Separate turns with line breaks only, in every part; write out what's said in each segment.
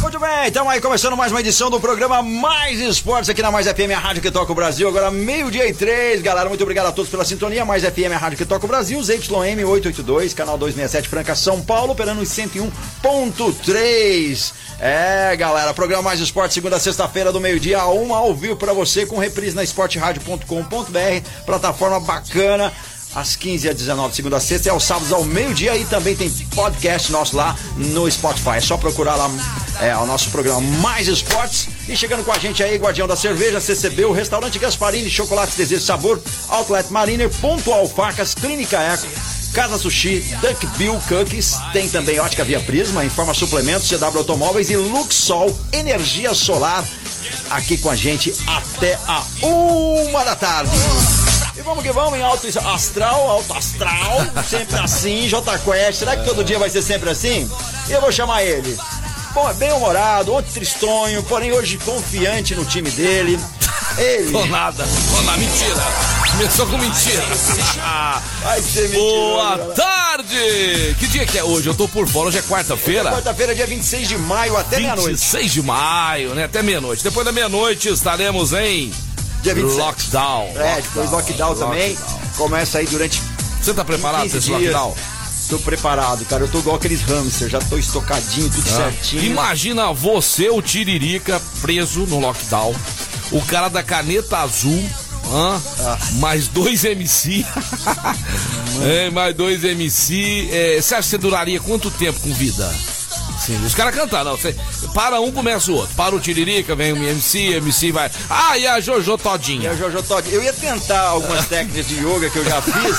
Muito bem, então aí começando mais uma edição do programa Mais Esportes aqui na Mais FM, a rádio que toca o Brasil. Agora meio-dia e três, galera. Muito obrigado a todos pela sintonia. Mais FM, a rádio que toca o Brasil. ZYM 882, canal 267 Franca, São Paulo, operando em 101.3. É, galera, programa Mais Esportes, segunda a sexta-feira do meio-dia a uma, ao vivo pra você, com reprise na esporteradio.com.br, plataforma bacana às 15 às 19, segunda a sexta, e aos sábados ao meio-dia. E também tem podcast nosso lá no Spotify. É só procurar lá é, o nosso programa Mais Esportes. E chegando com a gente aí, Guardião da Cerveja, CCB, o Restaurante Gasparini, Chocolates Desejo Sabor, Outlet Mariner, Pontual Facas, Clínica Eco. Casa Sushi, Duck Bill Cookies, tem também Ótica Via Prisma, Informa Suplementos, CW Automóveis e Luxol Energia Solar, aqui com a gente até a uma da tarde. E vamos que vamos em alto astral, alto astral, sempre assim, J Quest. Será que todo dia vai ser sempre assim? Eu vou chamar ele. Bom, é bem humorado, ontem tristonho, porém hoje confiante no time dele. Ele.
Tô nada, tô nada, mentira. Começou com mentira.
Vai ser
Boa
mentiroso,
tarde! Que dia que é hoje? Eu tô por fora, hoje é quarta-feira.
Quarta-feira, dia 26 de maio, até meia-noite.
26 de maio, né? Até meia-noite. Depois da meia-noite estaremos em
Dia 27.
lockdown.
É, depois lockdown também. Começa aí durante
Você tá preparado
15
pra esse lockdown?
Tô preparado, cara. Eu tô igual aqueles hamster, já tô estocadinho, tudo
Ah.
certinho.
Imagina você, o Tiririca, preso no lockdown. O cara da caneta azul. Hã?
Ah.
Mais dois MC. é, mais dois MC. É, você acha que você duraria quanto tempo com vida? Sim, os caras cantar, não. Você, para um, começa o outro. Para o Tiririca, vem o MC, MC vai. Ah, e a Jojo
E
Todinha.
a Jojo Todd, eu ia tentar algumas técnicas de yoga que eu já fiz.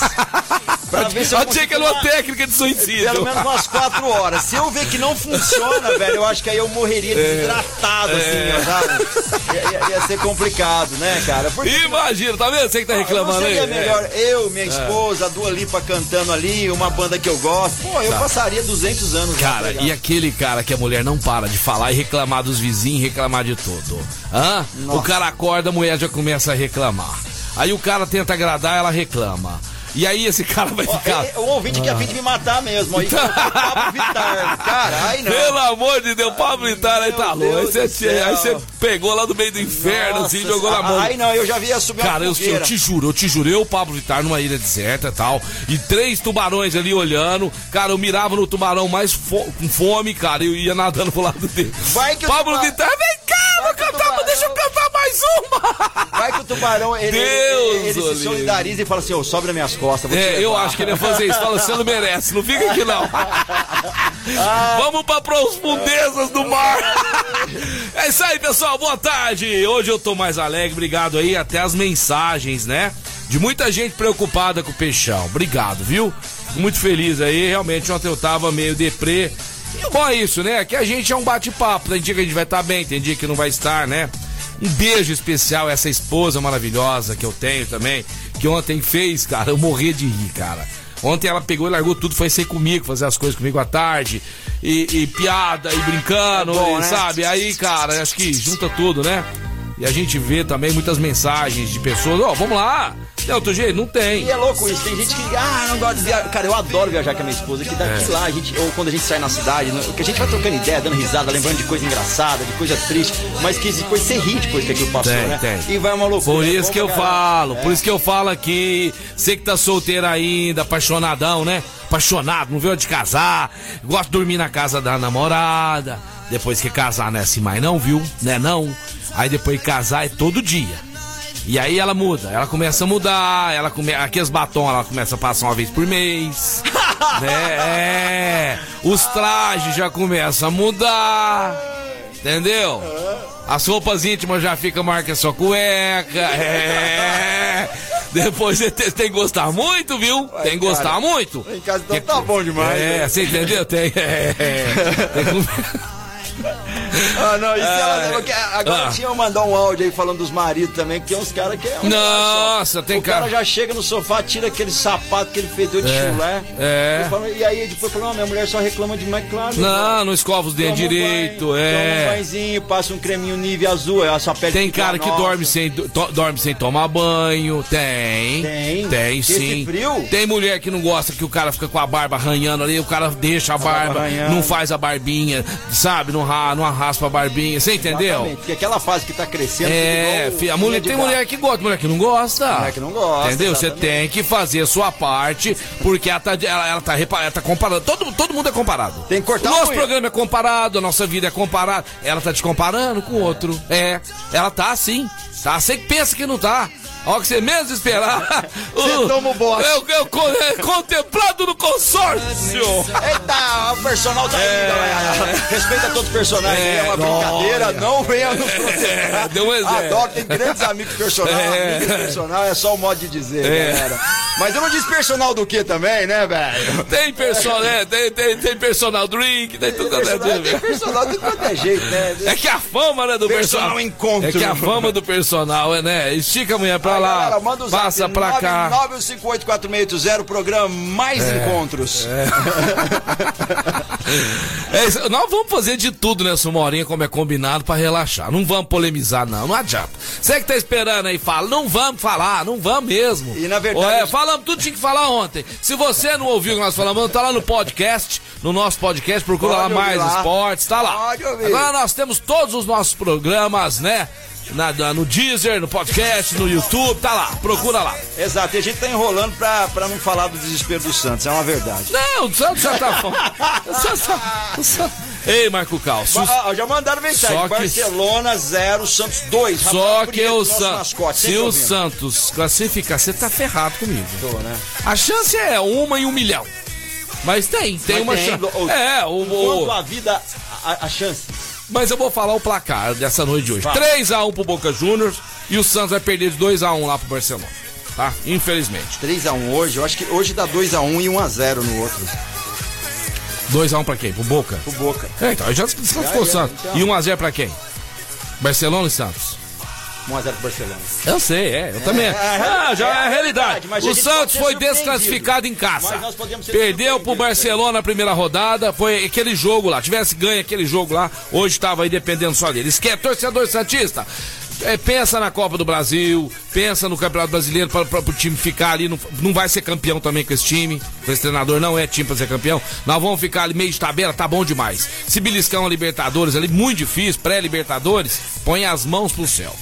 Pra ver se eu
Achei que era uma técnica de suicídio.
Pelo menos umas quatro horas. Se eu ver que não funciona, velho, eu acho que aí eu morreria desidratado, assim, ó, sabe? Ia, ia- ser complicado, né, cara? Porque
Imagina, tá vendo? Você que tá
não
reclamando aí.
seria
É.
melhor eu, minha esposa, a Dua Lipa cantando ali, uma banda que eu gosto. Pô, eu passaria 200 anos
Tá. Cara,
tá
e aquele cara que a mulher não para de falar e reclamar dos vizinhos, reclamar de tudo. Hã? O cara acorda, a mulher já começa a reclamar. Aí o cara tenta agradar, ela reclama. E aí esse cara vai ficar.
é- o ouvinte que é a fim de me matar mesmo. Aí Pablo Vittar. Cara, ai não.
Pelo amor de Deus, Pablo Vittar aí tá louco. Aí você, pegou lá do meio do inferno, assim,
Nossa,
jogou na mão.
Ai não, eu já vi subir
Cara, eu, eu te juro, eu te juro, eu, Pablo Vittar, numa ilha deserta e tal, e três tubarões ali olhando, cara, eu mirava no tubarão mais fo- com fome, cara, e eu ia nadando pro lado dele.
Vai que
Pablo Vittar, vem mais uma!
Vai que o tubarão, ele,
Deus,
ele, ele se solidariza e fala assim, ô, sobe nas minhas costas.
É, eu acho que ele ia fazer isso, fala, você não merece, não fica aqui não. Vamos pra profundezas do mar. É isso aí, pessoal, boa tarde. Hoje eu tô mais alegre, obrigado aí, até as mensagens, né? De muita gente preocupada com o peixão. Obrigado, viu? Muito feliz aí, realmente ontem eu tava meio deprê. E o bom é isso, né? Que a gente é um bate-papo. Tem dia que a gente vai estar bem, tem dia que não vai estar, né? Um beijo especial a essa esposa maravilhosa que eu tenho também, que ontem fez, cara, eu morri de rir, cara. Ontem ela pegou e largou tudo, foi ser comigo, fazer as coisas comigo à tarde, e, e piada, e brincando,
É bom,
e,
né?
sabe? Aí, cara, acho que junta tudo, né? E a gente vê também muitas mensagens de pessoas, ó, vamos lá. Tem outro jeito? Não tem.
E é louco isso, tem gente que, ah, não gosta de viajar. Cara, eu adoro viajar com a minha esposa, que daqui
É.
lá, a gente, ou quando a gente sai na cidade, né, que a gente vai trocando ideia, dando risada, lembrando de coisa engraçada, de coisa triste, mas que depois você ri depois que aquilo passou,
Tem,
né?
tem.
E vai uma loucura.
Por
é
isso
bom
que eu falo,
É.
por isso que eu falo aqui, você que tá solteiro ainda, apaixonadão, né? Apaixonado, não veio de casar, gosta de dormir na casa da namorada. Depois que casar, não é assim mais não, viu? Né não? Aí depois casar é todo dia. E aí ela muda, ela começa a mudar, ela come... aqui as batom ela começa a passar uma vez por mês. né? É. Os trajes já começam a mudar. Entendeu? As roupas íntimas já fica marca sua cueca. É. Depois você tem, tem que gostar muito, viu? Tem que gostar
cara,
muito.
Em casa então tá bom demais.
É,
né?
você entendeu? Tem. É, tem que-
Ah, não, isso
Ah,
ela, que- agora
ah.
tinha mandar um áudio aí falando dos maridos também, que tem uns caras que é um
Nossa, tem
o cara.
cara-
já chega no sofá, tira aquele sapato, aquele fedor de
É,
chulé.
é.
Eu falo- E aí depois fala, não, minha mulher só reclama demais, claro.
Não, não escova os dentes
Toma um
direito,
banho, Toma um
é.
banhozinho, passa um creminho nível azul, a sua pele
Tem cara que
nova.
dorme sem, to- dorme sem tomar banho. Tem.
Tem?
Tem sim.
frio?
Tem mulher que não gosta que o cara fica com a barba arranhando ali, o cara deixa a barba,
arranhando.
não faz a barbinha, sabe? Não, não arraspa a barbinha. Você entendeu?
Exatamente, Porque aquela fase que tá crescendo.
É,
fica
fi- a mulher, tem
gato.
mulher que gosta, mulher que não gosta.
Mulher que não gosta,
Entendeu? Você tem que fazer a sua parte, porque ela tá, ela, ela tá, ela tá comparando. Todo, todo mundo é comparado.
Tem que cortar
O nosso programa é comparado, a nossa vida é comparada. Ela tá te comparando com o outro. É, ela tá assim. Tá? Você que pensa que não tá. Hora que você menos esperar.
Você toma o bote.
É, é o con- é contemplado no consórcio.
Eita, o personal tá
É.
Respeita todos os personagens,
É,
é, uma brincadeira,
olha.
não venha nos
É, deu um exemplo.
Adoro, tem grandes amigos personal,
É.
amigos personal, é só o modo de dizer,
É.
galera. Mas eu não disse personal do que também, né, velho?
Tem personal, né? Tem, tem, tem personal drink, tem tudo.
Personal, tem personal de qualquer jeito, né?
É que a fama, né, do
Personal
personal.
encontro.
É que a fama do personal, é, né? Estica a mulher pra
Aí,
lá,
galera, manda o zap,
passa pra cá.
9584680, programa Mais Encontros.
É isso, nós vamos fazer de tudo nessa uma horinha, como é combinado, pra relaxar. Não vamos polemizar, não. Não adianta. Você que tá esperando aí, fala. Não vamos falar, não vamos mesmo.
E, na verdade, os-
falamos tudo tinha que falar ontem. Se você não ouviu o que nós falamos, tá lá no podcast, no nosso podcast, procura
Pode
lá mais
lá.
esportes, tá lá.
Pode ouvir.
Agora nós temos todos os nossos programas, né? Na, na- no Deezer, no podcast, no YouTube, tá lá. Procura lá.
Exato, e a gente tá enrolando pra, pra não falar do desespero do Santos, é uma verdade.
Não, o Santos já tá bom. O Santos tá- o Santos- Ei, Marco Cal,
Ah, ah, já mandaram mensagem.
Só que-
Barcelona 0, Santos 2.
Só que o
Santos.
Se o Santos classificar, você tá ferrado comigo.
né?
A chance é uma em um milhão. Mas tem, tem
Mas
uma chance. É, o,
Quanto
o-
a vida, a, a chance.
Mas eu vou falar o placar dessa noite de hoje.
Vai.
3x1 pro Boca Juniors e o Santos vai perder de 2x1 lá pro Barcelona. Tá? Infelizmente.
3x1 hoje, eu acho que hoje dá 2x1 e 1x0 no outro.
2x1 pra quem? Pro Boca?
O Boca.
É, então, já descansou
Já,
o
já,
Santos.
então.
E 1x0 pra quem? Barcelona e Santos.
1x0 pro Barcelona.
Eu sei, é, eu também.
é,
ah, já
é
é,
a
realidade.
mas a
o Santos foi desclassificado em casa. Perdeu pro. Barcelona na primeira rodada. Foi aquele jogo lá. Tivesse ganho aquele jogo lá, hoje estava aí dependendo só dele. Esquece, torcedor Santista. é, pensa na Copa do Brasil, pensa no Campeonato Brasileiro para o time ficar ali. Não, não vai ser campeão também com esse time. Com esse treinador não é time para ser campeão. Nós vamos ficar ali meio de tabela, tá bom demais. Se beliscar uma Libertadores ali, muito difícil, pré-Libertadores, põe as mãos pro céu.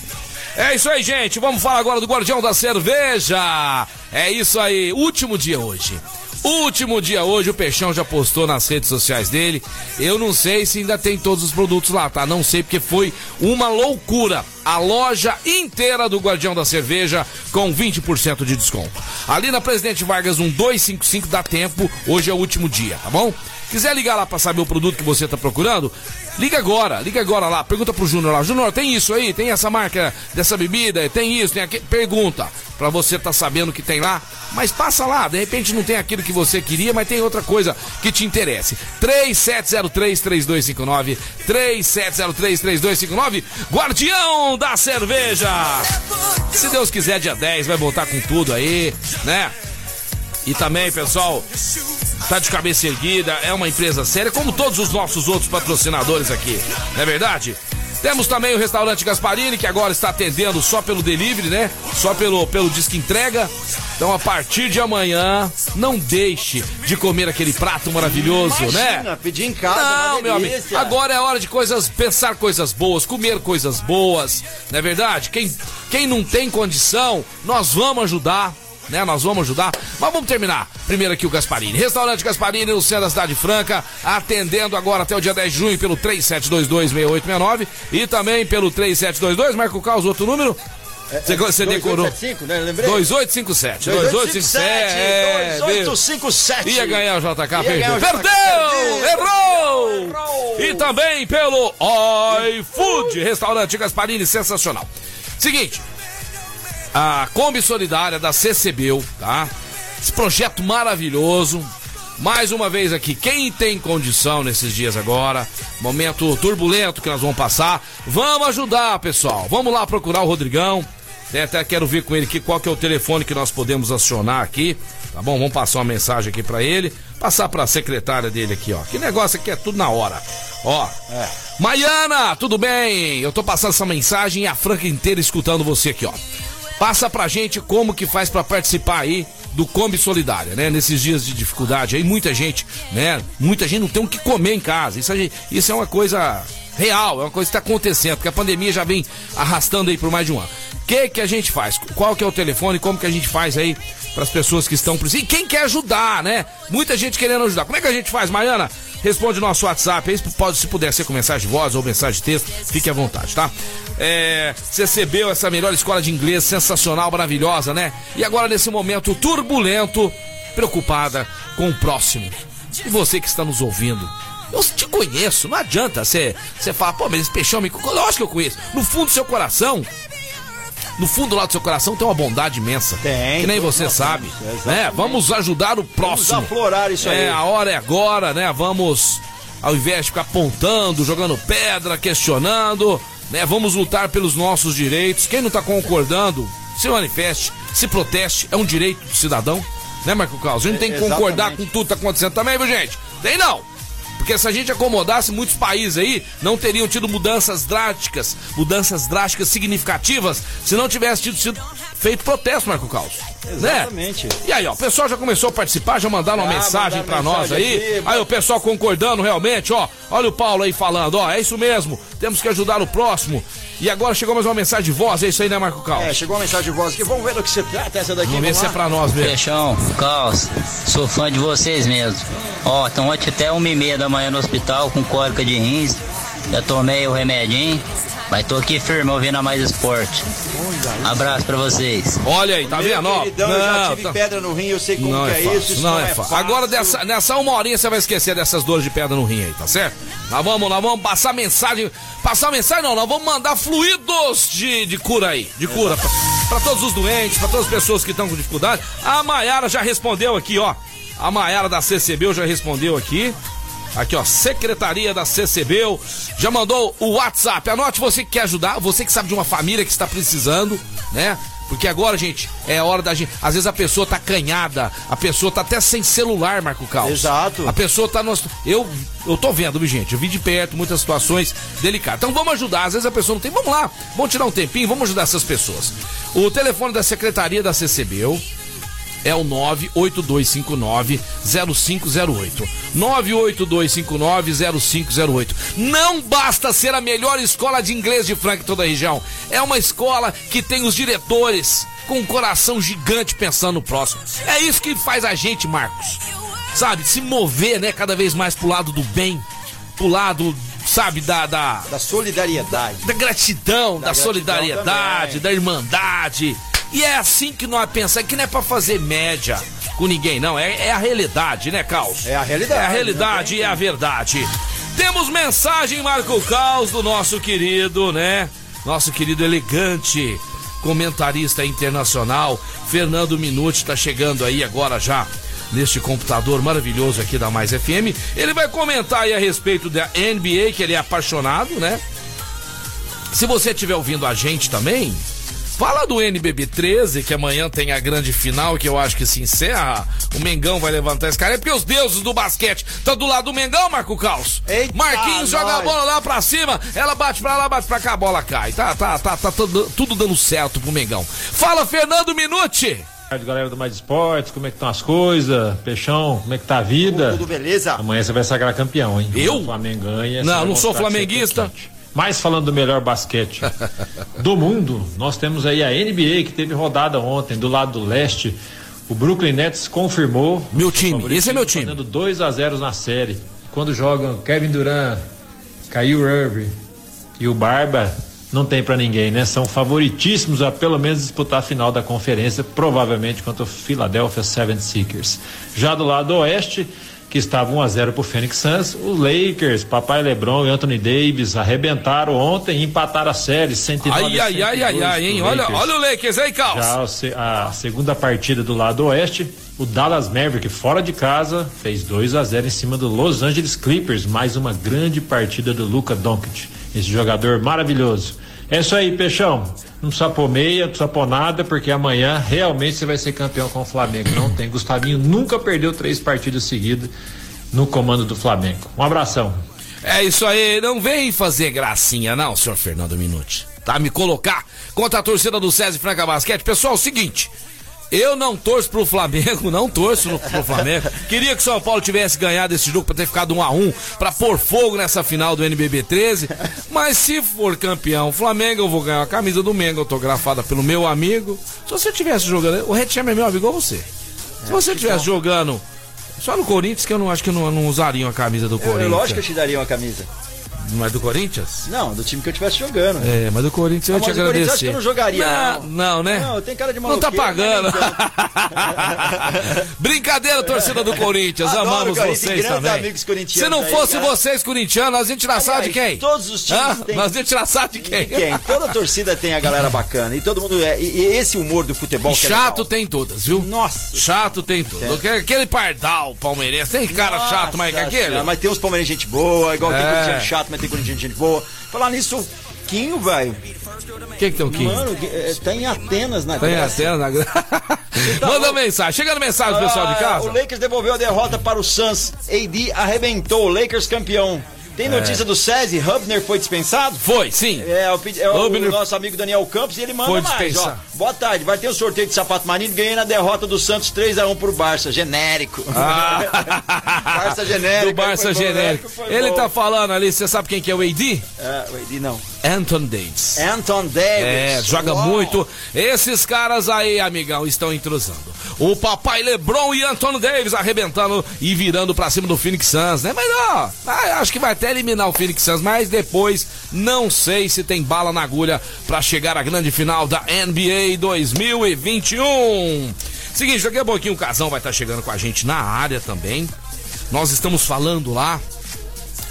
É isso aí, gente. Vamos falar agora do Guardião da Cerveja. É isso aí. Último dia hoje. Último dia hoje, o Peixão já postou nas redes sociais dele. Eu não sei se ainda tem todos os produtos lá, tá? Não sei porque foi uma loucura. A loja inteira do Guardião da Cerveja com 20% de desconto. Ali na Presidente Vargas 1255 dá tempo. Hoje é o último dia, tá bom? Quiser ligar lá pra saber o produto que você tá procurando, liga agora, liga agora lá, pergunta pro Júnior lá, Júnior, tem isso aí? Tem essa marca dessa bebida? Tem isso, tem? Pergunta, pra você tá sabendo o que tem lá, mas passa lá, de repente não tem aquilo que você queria, mas tem outra coisa que te interesse. 3703-3259, 3703-3259, Guardião da Cerveja! Se Deus quiser, dia 10 vai voltar com tudo aí, né? E também, pessoal, tá de cabeça erguida, é uma empresa séria, como todos os nossos outros patrocinadores aqui, não é verdade? Temos também o restaurante Gasparini, que agora está atendendo só pelo delivery, né? Só pelo, pelo disque entrega. Então, a partir de amanhã, não deixe de comer aquele prato maravilhoso,
Imagina,
né?
pedir em casa,
Não, meu amigo. Agora é hora de coisas, pensar coisas boas, comer coisas boas, não é verdade? Quem, quem não tem condição, nós vamos ajudar. Né, nós vamos ajudar. Mas vamos terminar. Primeiro aqui o Gasparini. Restaurante Gasparini no centro da Cidade Franca, atendendo agora até o dia 10 de junho pelo 37226869 e também pelo 3722. Marca o caos, outro número. Você, você decorou.
2875, né? Lembrei?
2857. 2857. É, viu?
2857.
Ia ganhar o JK,
ganhar o JK,
Perdeu!
perdeu.
Errou!
Errou!
E também pelo iFood, restaurante Gasparini, sensacional. Seguinte, a Kombi Solidária da CCBU, tá? Esse projeto maravilhoso. Mais uma vez aqui, quem tem condição nesses dias agora, momento turbulento que nós vamos passar, vamos ajudar, pessoal. Vamos lá procurar o Rodrigão. Até quero ver com ele aqui qual que é o telefone que nós podemos acionar aqui. Tá bom? Vamos passar uma mensagem aqui para ele. Passar para a secretária dele aqui, ó. Que negócio aqui é tudo na hora. Ó. É. Maiana, tudo bem? Eu tô passando essa mensagem e a Franca inteira escutando você aqui, ó. Passa pra gente como que faz para participar aí do Kombi Solidária, né? Nesses dias de dificuldade aí, muita gente, né? Muita gente não tem o que comer em casa. Isso, isso é uma coisa real, é uma coisa que está acontecendo, porque a pandemia já vem arrastando aí por mais de um ano. O que que a gente faz? Qual que é o telefone? Como que a gente faz aí para as pessoas que estão precisando? E quem quer ajudar, né? Muita gente querendo ajudar. Como é que a gente faz, Mariana? Responde nosso WhatsApp pode, se puder ser com mensagem de voz ou mensagem de texto, fique à vontade, tá? É, recebeu essa melhor escola de inglês, sensacional, maravilhosa, né? E agora nesse momento turbulento, preocupada com o próximo. E você que está nos ouvindo, eu te conheço, não adianta você falar, pô, mas esse peixão me. Lógico que eu conheço. No fundo do seu coração, no fundo lá do seu coração tem uma bondade imensa. Tem. Que nem você sabe. Né? Vamos ajudar o próximo. Vamos
aflorar isso aí.
É, a hora é agora, né? Vamos, ao invés de ficar apontando, jogando pedra, questionando, né? Vamos lutar pelos nossos direitos. Quem não tá concordando, se manifeste, se proteste, é um direito do cidadão. Né, Marco Carlos? A gente tem que concordar com tudo que tá acontecendo também, viu, gente? Tem não! Porque se a gente acomodasse, muitos países aí não teriam tido mudanças drásticas, mudanças drásticas significativas, se não tivesse tido sido feito protesto, Marco Caos.
Né? Exatamente. Né?
E aí, ó, o pessoal já começou a participar, já mandaram uma mensagem para nós aí. Aqui, aí o pessoal concordando realmente, ó. Olha o Paulo aí falando, ó, é isso mesmo. Temos que ajudar o próximo. E agora chegou mais uma mensagem de voz, é isso aí, né, Marco Caos?
É, chegou uma mensagem de voz aqui. Vamos ver do que se trata essa daqui.
Vamos ver se é pra nós mesmo.
Peixão, Caos, sou fã de vocês mesmo. Ó, então ontem até uma e meia da manhã no hospital com cólica de rins. Já tomei o remedinho. Mas tô aqui firme ouvindo a Mais Esporte. Abraço pra vocês.
Olha aí, tá Meu vendo?
Queridão, não, eu já tive tá... pedra no rim, eu sei como é, é isso. isso.
Não, não é, é fácil. Agora, dessa, nessa uma horinha, você vai esquecer dessas dores de pedra no rim aí, tá certo? Nós vamos, nós vamos passar mensagem. Passar mensagem não, nós vamos mandar fluidos de, de cura aí. De cura. Pra, pra todos os doentes, pra todas as pessoas que estão com dificuldade. A Maiara já respondeu aqui, ó. A Maiara da CCB já respondeu aqui. Aqui, ó, Secretaria da CCB já mandou o WhatsApp. Anote você que quer ajudar, você que sabe de uma família que está precisando, né? Porque agora, gente, é hora da gente. Às vezes a pessoa tá canhada, a pessoa tá até sem celular, Marco Carlos.
Exato.
A pessoa tá no. Eu, eu tô vendo, gente. Eu vi de perto muitas situações delicadas. Então vamos ajudar. Às vezes a pessoa não tem. Vamos lá, vamos tirar um tempinho, vamos ajudar essas pessoas. O telefone da Secretaria da CCB é o 98259 0508. 98259 0508. Não basta ser a melhor escola de inglês de Franca toda a região. É uma escola que tem os diretores com um coração gigante pensando no próximo. É isso que faz a gente, Marcos. Sabe, se mover, né, cada vez mais pro lado do bem, pro lado sabe, da. Da,
da solidariedade.
Da gratidão, da, da gratidão solidariedade, também. da irmandade. E é assim que nós pensamos, que não é pra fazer média com ninguém, não. É, é a realidade, né, Caos?
É a realidade.
É a realidade e é a verdade. Temos mensagem, Marco Caos, do nosso querido, né? Nosso querido elegante comentarista internacional, Fernando Minuti, tá chegando aí agora já neste computador maravilhoso aqui da Mais FM. Ele vai comentar aí a respeito da NBA, que ele é apaixonado, né? Se você estiver ouvindo a gente também, Fala do NBB 13, que amanhã tem a grande final, que eu acho que se encerra. O Mengão vai levantar esse cara. É porque os deuses do basquete estão do lado do Mengão, Marco Caos. Eita, Marquinhos joga a bola lá pra cima, ela bate pra lá, bate pra cá, a bola cai. Tá, tá, tá, tá tudo, tudo dando certo pro Mengão. Fala, Fernando Minuti.
Galera do Mais Esportes, como é que estão as coisas? Peixão, como é que tá a vida?
Tudo beleza?
Amanhã você vai sagrar campeão, hein?
Eu?
O Flamengo ganha.
Não, não sou flamenguista.
Mas falando do melhor basquete do mundo, nós temos aí a NBA que teve rodada ontem do lado do leste. O Brooklyn Nets confirmou.
Meu time, esse é meu time.
Fazendo 2 a 0 na série. Quando jogam Kevin Durant, Kyle Irving e o Barba, não tem para ninguém, né? São favoritíssimos a pelo menos disputar a final da conferência, provavelmente contra o Philadelphia 76ers. Já do lado oeste, que estava 1 a 0 pro Phoenix Suns. O Lakers, Papai LeBron e Anthony Davis arrebentaram ontem e empataram a série 109
Ai, ai, ai, ai, ai, hein? Olha, olha o Lakers aí, Carlos.
Já a segunda partida do lado oeste, o Dallas Maverick fora de casa fez 2 a 0 em cima do Los Angeles Clippers, mais uma grande partida do Luca Doncic, esse jogador maravilhoso. É isso aí, Peixão. Não precisa pôr meia, não precisa pôr nada, porque amanhã realmente você vai ser campeão com o Flamengo. Não tem. Gustavinho nunca perdeu três partidas seguidas no comando do Flamengo. Um abração.
É isso aí, não vem fazer gracinha, não, senhor Fernando Minuti. Tá? Me colocar contra a torcida do César Franca Basquete. Pessoal, é o seguinte. Eu não torço pro Flamengo, não torço pro Flamengo. Queria que o São Paulo tivesse ganhado esse jogo para ter ficado um a um, para pôr fogo nessa final do NBB 13. Mas se for campeão Flamengo, eu vou ganhar a camisa do Mengo autografada pelo meu amigo. Se você tivesse jogando, o Red é meu amigo igual você. Se você tivesse jogando só no Corinthians, que eu não acho que eu não, não usaria a camisa do Corinthians.
Eu, lógico que eu te daria uma camisa.
É do Corinthians?
Não, do time que eu estivesse jogando.
É, mas do Corinthians eu
Ah,
te
mas. Corinthians acho que eu não jogaria,
Não,
não.
não, né?
Não, tem cara de
Não tá
maloqueiro,
pagando.
mas
Brincadeira, torcida do Corinthians.
Adoro
Amamos
Corinthians,
vocês também.
amigos corintianos
Se não
aí,
fosse
cara.
vocês corintianos, nós ia tirar sarro de quem?
todos os times
Hã?
têm-
Nós ia tirar sarro de quem?
Quem? Toda torcida tem a galera bacana. E todo mundo é. E, esse humor do futebol que é
chato
legal.
tem todas, viu?
Nossa.
Chato tem tudo. Aquele- Aquele pardal palmeirense, tem cara
Nossa
chato mais que aquele?
Mas tem uns palmeirenses gente boa, igual tem
É.
corintiano chato, mas tem corintiano gente boa. Falar nisso, Quinho, velho.
Quem que tem o Kim?
Mano, é, tá em Atenas na
Tem
Grécia.
até na gra- Manda mensagem. Chegando mensagem, pessoal de
Ah,
casa.
O Lakers devolveu a derrota para o Suns. AD arrebentou. Lakers campeão. Tem notícia do SESI? Hubner foi dispensado?
Foi, sim.
É, o, é o
Hubner-
nosso amigo Daniel Campos e ele manda
Foi
mais, ó. Boa tarde, vai ter um sorteio de sapato marinho. Ganhei na derrota do Santos 3x1 pro Barça, genérico.
Ah.
Barça genérico.
Do Barça genérico. Ele
bom.
tá falando ali, você sabe quem que é o AD?
É, o AD não.
Anton Davis.
Anton Davis.
É, joga
Uau.
muito. Esses caras aí, amigão, estão entrosando. O papai LeBron e Anthony Davis arrebentando e virando pra cima do Phoenix Suns, né? Mas ó, ah, acho que vai até eliminar o Phoenix Suns, mas depois não sei se tem bala na agulha pra chegar à grande final da NBA 2021. Seguinte, daqui a pouquinho o Casão vai estar chegando com a gente na área também. Nós estamos falando lá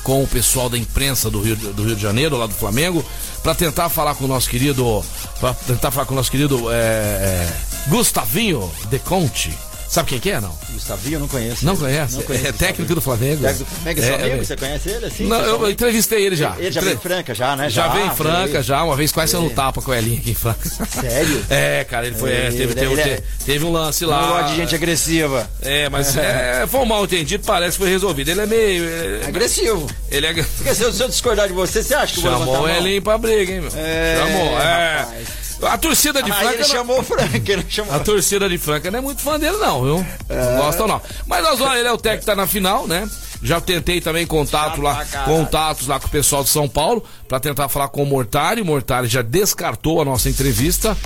com o pessoal da imprensa do Rio, do Rio de Janeiro, lá do Flamengo, para tentar falar com o nosso querido, para tentar falar com o nosso querido é, é, Gustavinho De Conte. Sabe quem que é, não?
Gustavinho, eu não conheço.
Não conhece?
Não conheço
é técnico do Flamengo.
Técnico do Flamengo, é
É,
amigo?
é.
Você conhece ele assim?
Não, eu
pessoalmente?
entrevistei ele já.
Ele já veio em Franca, já, né?
Já, veio em Franca,
veio.
já. Uma vez quase sendo
Ele-
tapa com a Elinha aqui em Franca.
Sério?
É, cara, ele foi. é, teve, teve,
ele é-
teve, teve um lance
Não
lá.
gosta de gente agressiva.
É, mas é, foi um mal entendido, parece que foi resolvido. Ele é meio. é-
Agressivo.
ele é.
Porque se eu, eu discordar de você, você acha que eu vou
Chamou o? Elinho pra briga, hein, meu?
É,
chamou, é.
rapaz.
A torcida de
Ah,
Franca.
ele
não-
chamou o Frank, ele chamou...
A torcida de Franca não é muito fã dele, não, viu? Não gosta, não. Mas nós vamos, ele é o técnico que tá na final, né? Já tentei também contato lá, contatos lá com o pessoal de São Paulo pra tentar falar com o Mortari. O Mortari já descartou a nossa entrevista,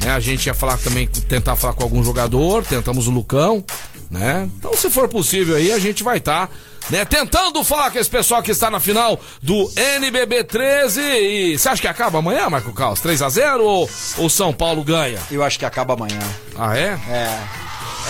né? A gente ia falar também, tentar falar com algum jogador, tentamos o Lucão, né? Então, se for possível aí, a gente vai estar, né? Tentando falar com esse pessoal que está na final do NBB 13 e você acha que acaba amanhã, Marco Caos? 3 a 0 ou o São Paulo ganha?
Eu acho que acaba amanhã.
Ah, é?
É,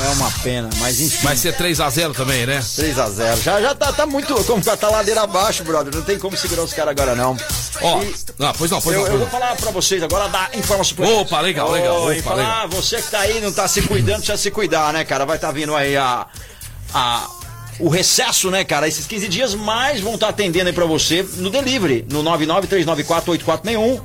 é uma pena, mas enfim.
Vai ser 3x0 também, né?
3x0. Já, já tá, tá muito. Como tá ladeira abaixo, brother. Não tem como segurar os caras agora, não.
Ó,
E
ah, pois não, pois
eu,
não.
eu vou falar pra vocês agora da informação suplementar.
Opa, legal, legal,
Oi,
opa,
falar,
legal.
ah, você que tá aí, não tá se cuidando, precisa se cuidar, né, cara? Vai tá vindo aí a. a o recesso, né, cara? Esses 15 dias mais vão estar atendendo aí pra você no delivery, no 993948461.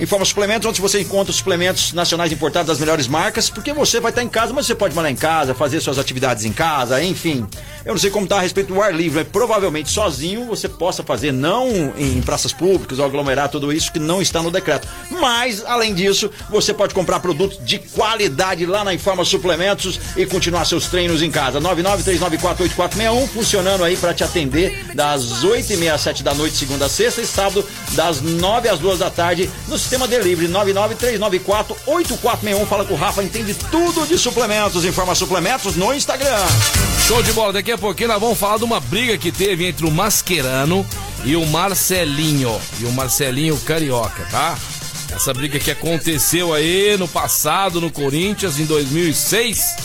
Informa suplementos, onde você encontra os suplementos nacionais importados das melhores marcas, porque você vai estar em casa, mas você pode morar em casa, fazer suas atividades em casa, enfim. Eu não sei como tá a respeito do ar livre, mas provavelmente sozinho você possa fazer, não em praças públicas ou aglomerar tudo isso que não está no decreto. Mas, além disso, você pode comprar produtos de qualidade lá na Informa Suplementos e continuar seus treinos em casa. 993948461, funcionando aí para te atender das 8h30 às 7 da noite, segunda a sexta, e sábado, das 9 às 2 da tarde, no sistema delivery 993948461. Fala com o Rafa, entende tudo de suplementos. Informa Suplementos no Instagram.
Show de bola. Daqui a pouquinho nós vamos falar de uma briga que teve entre o Mascherano e o Marcelinho. E o Marcelinho Carioca, tá? Essa briga que aconteceu aí no passado, no Corinthians, em 2006.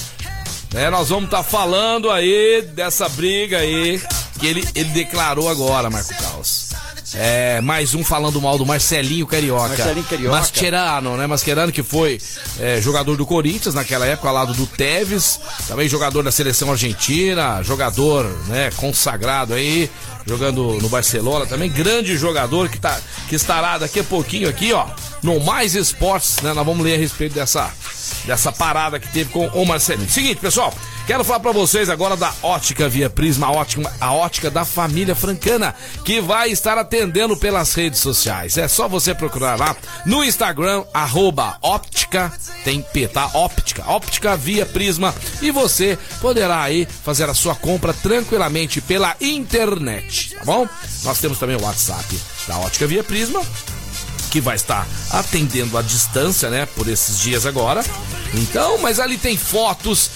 né, nós vamos estar tá falando aí dessa briga aí que ele, ele declarou agora, Marco Caos. É, mais um falando mal do Marcelinho Carioca.
Marcelinho Carioca.
Mascherano, né? Mascherano que foi é, jogador do Corinthians naquela época, ao lado do Tevez, também jogador da seleção argentina, jogador, né, consagrado aí, jogando no Barcelona também, grande jogador que, tá, que estará daqui a pouquinho aqui, ó, no Mais Esportes, né? Nós vamos ler a respeito dessa, dessa parada que teve com o Marcelinho. Seguinte, pessoal, quero falar para vocês agora da Ótica Via Prisma, a ótica, a ótica da família francana, que vai estar atendendo pelas redes sociais. É só você procurar lá no Instagram, arroba óptica, tem P, tá? Óptica, óptica Via Prisma, e você poderá aí fazer a sua compra tranquilamente pela internet, tá bom? Nós temos também o WhatsApp da Ótica Via Prisma, que vai estar atendendo à distância, né, por esses dias agora. Então, mas ali tem fotos,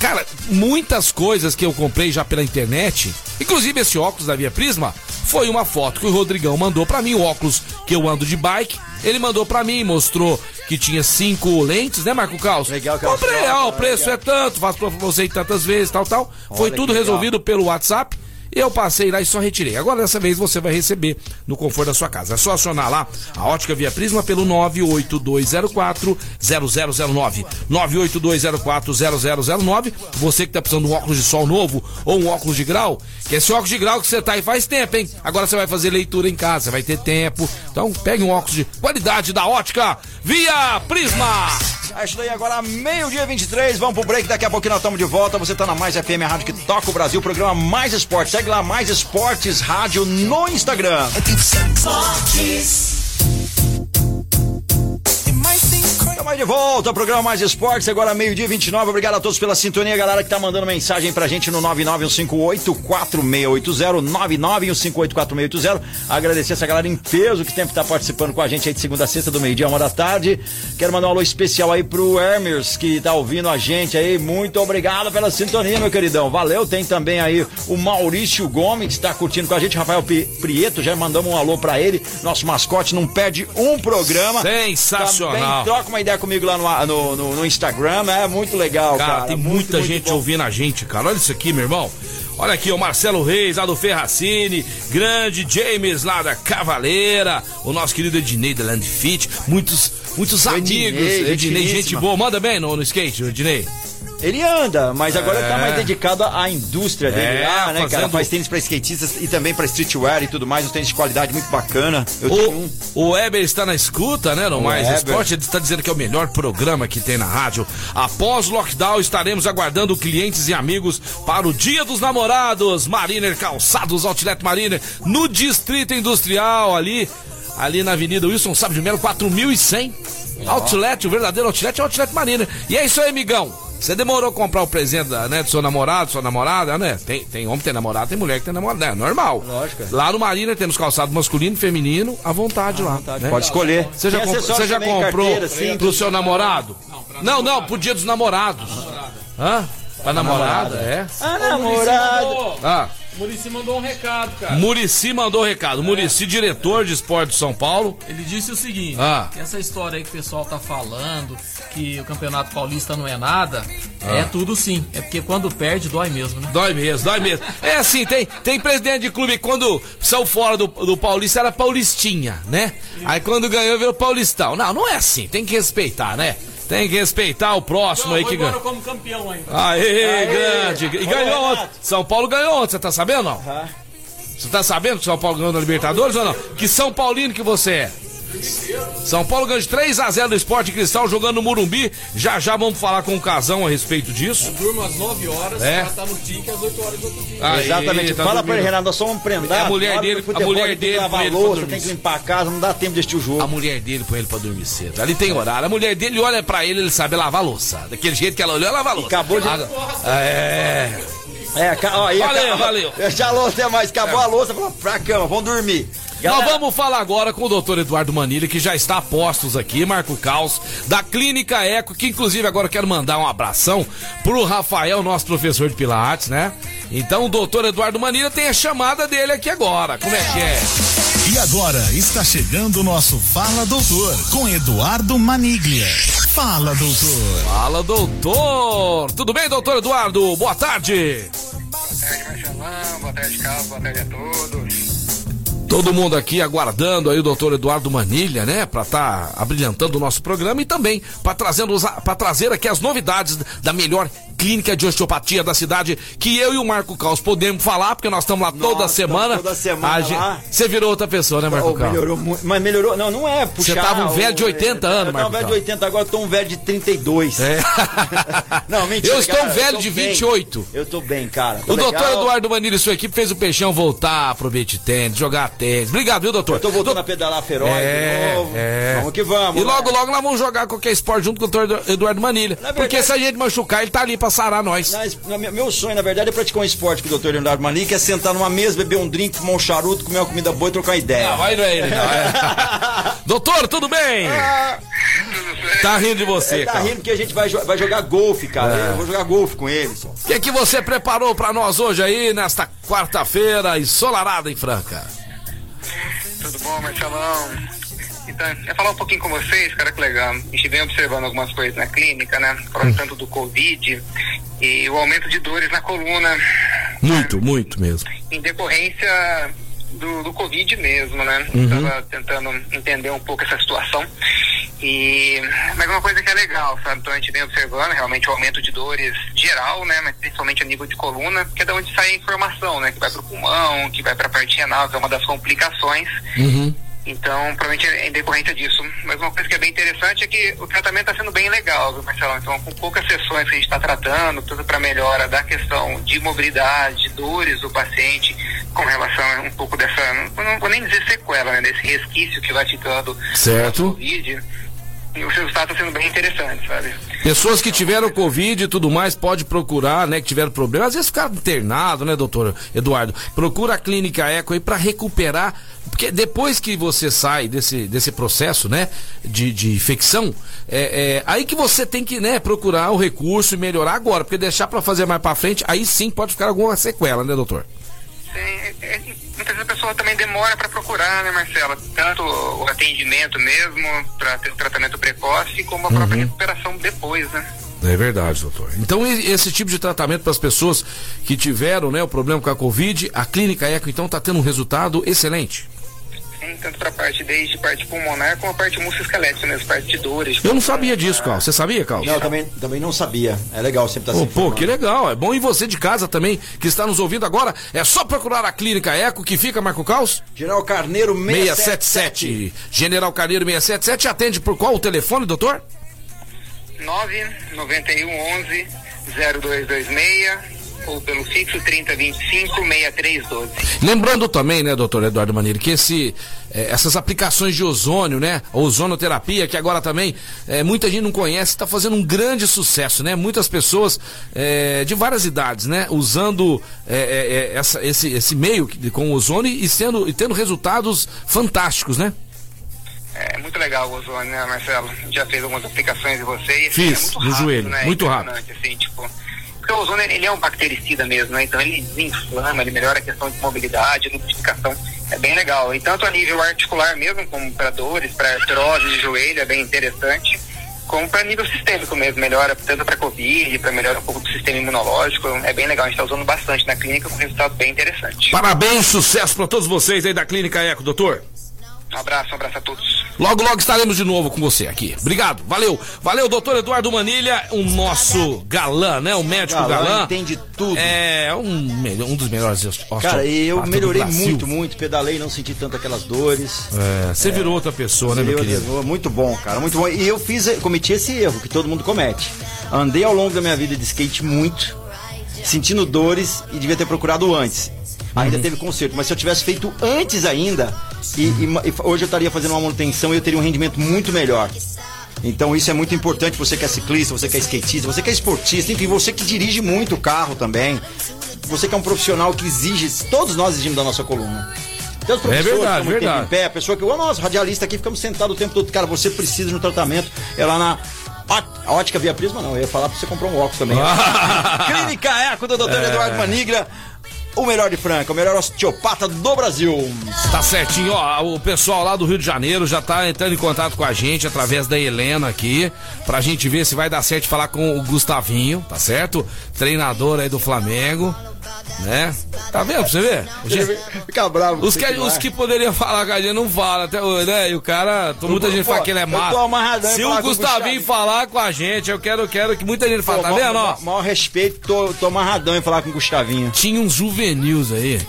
cara, muitas coisas que eu comprei já pela internet, inclusive esse óculos da Via Prisma, foi uma foto que o Rodrigão mandou para mim, o óculos que eu ando de bike. Ele mandou para mim, mostrou que tinha cinco lentes, né, Marco Caos?
Legal,
Comprei, ó, o preço é tanto, faço pra você tantas vezes, tal, tal. Foi
Olha
tudo
que legal.
resolvido pelo WhatsApp. Eu passei lá e só retirei. Agora dessa vez você vai receber no conforto da sua casa. É só acionar lá a Ótica Via Prisma pelo 98204 0009. 98204 0009. Você que tá precisando de um óculos de sol novo ou um óculos de grau, que esse óculos de grau que você tá aí faz tempo, hein? Agora você vai fazer leitura em casa, vai ter tempo. Então pegue um óculos de qualidade da Ótica Via Prisma.
É isso daí agora, meio-dia 23. Vamos pro break. Daqui a pouquinho nós estamos de volta. Você tá na Mais FM, a rádio que toca o Brasil. Programa Mais Esportes. Segue lá, Mais Esportes Rádio no Instagram.
Esportes.
De volta, programa Mais Esportes, agora meio-dia 29. Obrigado a todos pela sintonia, galera que tá mandando mensagem pra gente no 991584680, 991584680. Agradecer essa galera em peso que sempre tá participando com a gente aí de segunda a sexta, do meio-dia, uma da tarde. Quero mandar um alô especial aí pro Hermes, que tá ouvindo a gente aí. Muito obrigado pela sintonia, meu queridão. Valeu. Tem também aí o Maurício Gomes, que tá curtindo com a gente. Rafael Prieto, já mandamos um alô pra ele. Nosso mascote não perde um programa.
Sensacional.
Também troca uma ideia comigo lá no, no, no- no Instagram, é muito legal, cara.
Cara, tem
Muito,
muita
muito
gente
bom.
ouvindo a gente, cara. Olha isso aqui, meu irmão. Olha aqui, o Marcelo Reis, lá do Ferracini, grande James lá da Cavaleira, o nosso querido Ednei da Land Fit, muitos, muitos amigos. Ednei, gente boa. Manda bem no, no skate, Ednei.
Ele anda, mas agora ele tá
É.
mais dedicado à indústria dele
É,
lá, né, cara?
fazendo-
Faz tênis pra skatistas e também pra streetwear e tudo mais, um tênis de qualidade muito bacana. Eu tenho um.
O, o Weber está na escuta, né? No
O
Mais
Weber.
Esporte, ele está dizendo que é o melhor programa que tem na rádio. Após lockdown, estaremos aguardando clientes e amigos para o Dia dos Namorados. Mariner Calçados, Outlet Mariner, no Distrito Industrial, ali, ali na Avenida Wilson Sábio de Melo, 4100. Outlet, o verdadeiro Outlet é o Outlet Mariner. E é isso aí, amigão. Você demorou a comprar o presente da, né, do seu namorado, sua namorada, né? Tem, tem homem que tem namorado, tem mulher que tem namorado, né? Normal.
Lógico.
Lá no Marina temos calçado masculino, feminino, à vontade lá. né?
Pode escolher.
Você já,
acessórios
você já comprou
carteira, cinto.
pro seu namorado? Não, não, pro dia dos namorados. Hã? Pra namorada, é?
Ah, namorado.
Ah,
Murici mandou um recado, cara.
Murici mandou recado. Murici, diretor de esporte de São Paulo.
Ele disse o seguinte:
Ah.
essa história aí que o pessoal tá falando, que o Campeonato Paulista não é nada,
Ah.
é tudo sim. É porque quando perde, dói mesmo, né?
Dói mesmo, dói mesmo. É assim, tem, tem presidente de clube quando saiu fora do, do Paulista era Paulistinha, né? Aí quando ganhou virou Paulistão. Não, não é assim, tem que respeitar, né? Tem que respeitar o próximo aí que ganha.
como campeão ainda.
Aê, grande. E ganhou ontem. São Paulo ganhou ontem, você tá sabendo não? Você tá sabendo que São Paulo ganhou na Libertadores ou não? Que São Paulino que você é? São Paulo ganhou de 3 a 0 do Esporte Cristal jogando no Morumbi. Já já vamos falar com o Casão a respeito disso.
Durma às 9 horas,
É.
tá no tique às 8 horas do outro dia.
Aí,
Exatamente.
tá
Fala pra ele,
dormindo.
Renato, nós somos prendados.
É a mulher dele- a mulher
ele tem
dele
que lavar louça, tem que limpar a casa, não dá tempo de assistir o jogo.
A mulher dele põe ele pra dormir cedo. Ali tem horário. A mulher dele olha pra ele, ele sabe lavar a louça. Daquele jeito que ela olhou, ela lava a louça.
acabou de-
É.
É, ca- ó, aí
Valeu,
acaba-
valeu.
Já alô, até mais. Acabou a louça, falou pra cama, vamos dormir. Galera,
Nós vamos falar agora com o doutor Eduardo Manilha, que já está a postos aqui, Marco Caos, da Clínica Eco, que inclusive agora eu quero mandar um abração pro Rafael, nosso professor de Pilates, né? Então o doutor Eduardo Manilha tem a chamada dele aqui agora. Como é que é?
E agora está chegando o nosso Fala Doutor com Eduardo Maniglia. Fala, doutor.
Fala, doutor. Tudo bem, doutor Eduardo? Boa tarde.
Boa tarde, Marcelão. Boa tarde, Carlos. Boa tarde a todos.
Todo mundo aqui aguardando aí o doutor Eduardo Manilha, né? Pra estar tá abrilhantando o nosso programa e também para trazer aqui as novidades da melhor clínica de osteopatia da cidade, que eu e o Marco Caos podemos falar, porque nós estamos lá Nossa, toda semana.
Toda semana
gente... Você virou outra pessoa, né, Marco oh, Caos?
Melhorou muito, mas melhorou, não, não é puxar.
Você tava um velho de 80 é, anos, Marco
Eu tava um velho de 80, agora eu tô um velho de 32. É.
não, mentira. Eu estou cara, um velho de 28.
Bem. Eu tô bem, cara.
Tô o legal. doutor Eduardo Manilha e sua equipe fez o Peixão voltar pro beat tênis, jogar Obrigado, viu, doutor? Eu
tô voltando Do... a pedalar feroz é, de novo. É. Vamos que vamos.
E logo, logo nós vamos jogar qualquer esporte junto com o doutor Eduardo Manilha. Verdade, porque se a gente machucar, ele tá ali pra sarar nós.
Na, meu sonho, na verdade, é praticar um esporte com o doutor Leonardo Manilha, que é sentar numa mesa, beber um drink, fumar um charuto, comer uma comida boa e trocar ideia.
Não, vai não é ele, não. É. doutor, tudo bem? Ah, tá rindo de você,
tá
cara.
rindo porque a gente vai, vai jogar golfe, cara. É. Eu vou jogar golfe com ele.
O que, é que você preparou pra nós hoje aí, nesta quarta-feira, ensolarada em Franca?
Tudo bom, Marcelão? Então, eu falar um pouquinho com vocês, cara, que legal. A gente vem observando algumas coisas na clínica, né? Falando tanto do Covid e o aumento de dores na coluna.
Muito, né? muito mesmo.
Em decorrência do, do Covid mesmo, né? Uhum. tentando entender um pouco essa situação. E, mas uma coisa que é legal, sabe? Então a gente vem observando realmente o aumento de dores geral, né? Mas principalmente a nível de coluna, que é da onde sai a informação, né? Que vai para o pulmão, que vai para a parte renal, que é uma das complicações. Uhum. Então, provavelmente é em decorrência disso. Mas uma coisa que é bem interessante é que o tratamento está sendo bem legal, viu, Marcelo? Então, com poucas sessões que a gente está tratando, tudo para melhora da questão de mobilidade, de dores do paciente, com relação a um pouco dessa, não vou nem dizer sequela, né? Desse resquício que vai ficando
certo.
Covid e os resultados estão sendo bem interessantes, sabe?
Pessoas que tiveram Covid e tudo mais, pode procurar, né? Que tiveram problema. Às vezes ficaram internado, né, doutor Eduardo? Procura a clínica Eco aí para recuperar. Porque depois que você sai desse, desse processo, né? De, de infecção, é, é aí que você tem que, né, procurar o recurso e melhorar agora. Porque deixar para fazer mais para frente, aí sim pode ficar alguma sequela, né, doutor?
Sim, é, é, muitas vezes a pessoa também demora para procurar, né, Marcela? Tanto o atendimento mesmo, para ter o tratamento precoce, como a própria uhum. recuperação depois, né?
É verdade, doutor. Então, esse tipo de tratamento para as pessoas que tiveram né, o problema com a Covid, a Clínica Eco, então, está tendo um resultado excelente
tanto para a parte desde parte pulmonar como a parte musculoesquelética mesmo, parte de dores.
Eu não sabia disso, Carlos. Você sabia, Carlos?
Não, também, também não sabia. É legal sempre estar
tá oh, Pô, que legal. É bom. E você de casa também, que está nos ouvindo agora, é só procurar a Clínica Eco, que fica, Marco Caos?
General Carneiro 677. 677.
General Carneiro 677. Atende por qual o telefone, doutor?
991 11 0226 ou pelo fixo 3025-6312.
Lembrando também, né, doutor Eduardo Maneiro, que esse, eh, essas aplicações de ozônio, né, ozonoterapia, que agora também eh, muita gente não conhece, está fazendo um grande sucesso, né? Muitas pessoas eh, de várias idades, né, usando essa, esse, esse meio com ozônio e, sendo, e tendo resultados fantásticos, né?
É muito legal o ozônio, né, Marcelo? Já fez algumas aplicações de você.
Fiz, é muito no rápido, joelho, né? muito rápido.
Assim, tipo, porque o ozônio ele é um bactericida mesmo, né? Então ele desinflama, ele melhora a questão de mobilidade, lubrificação. É bem legal. E tanto a nível articular mesmo, como para dores, para artrose de joelho, é bem interessante como para nível sistêmico mesmo, melhora tanto para Covid, para melhorar um pouco do sistema imunológico. É bem legal, a gente está usando bastante na clínica com resultado bem interessante.
Parabéns, sucesso para todos vocês aí da Clínica Eco, doutor.
Um abraço, um abraço a todos.
Logo, logo estaremos de novo com você aqui. Obrigado, valeu. Valeu, doutor Eduardo Manilha, o nosso galã, né? O médico galã. galã.
entende tudo.
É, um, um dos melhores
Cara, eu melhorei muito, muito. Pedalei, não senti tanto aquelas dores.
É, você é, virou outra pessoa, né, meu querido?
Muito bom, cara, muito bom. E eu fiz, cometi esse erro que todo mundo comete. Andei ao longo da minha vida de skate muito, sentindo dores e devia ter procurado antes ainda uhum. teve conserto. Mas se eu tivesse feito antes ainda, e, e, e, hoje eu estaria fazendo uma manutenção e eu teria um rendimento muito melhor. Então isso é muito importante, você que é ciclista, você que é skatista, você que é esportista, enfim, você que dirige muito o carro também. Você que é um profissional que exige, todos nós exigimos da nossa coluna.
Tem os professores é verdade, que verdade.
em pé, a pessoa que, o nosso radialista aqui, ficamos sentados o tempo todo. Cara, você precisa de um tratamento. É lá na a ótica via prisma, não. Eu ia falar pra você comprar um óculos também. Clínica Eco do Dr. É. Eduardo Manigra. O melhor de Franca, o melhor osteopata do Brasil.
Tá certinho, ó. O pessoal lá do Rio de Janeiro já tá entrando em contato com a gente através da Helena aqui, pra gente ver se vai dar certo falar com o Gustavinho, tá certo? Treinador aí do Flamengo né? Tá vendo pra você ver?
Gente, fica bravo.
Os que, os que poderiam falar com a gente não falam até hoje, né? E o cara, muita gente fala que ele é má. Se o Gustavinho falar com a gente, eu quero, quero que muita gente fale, tá vendo? Ó?
Maior respeito, tô, tô amarradão em falar com o Gustavinho.
Tinha uns juvenis aí.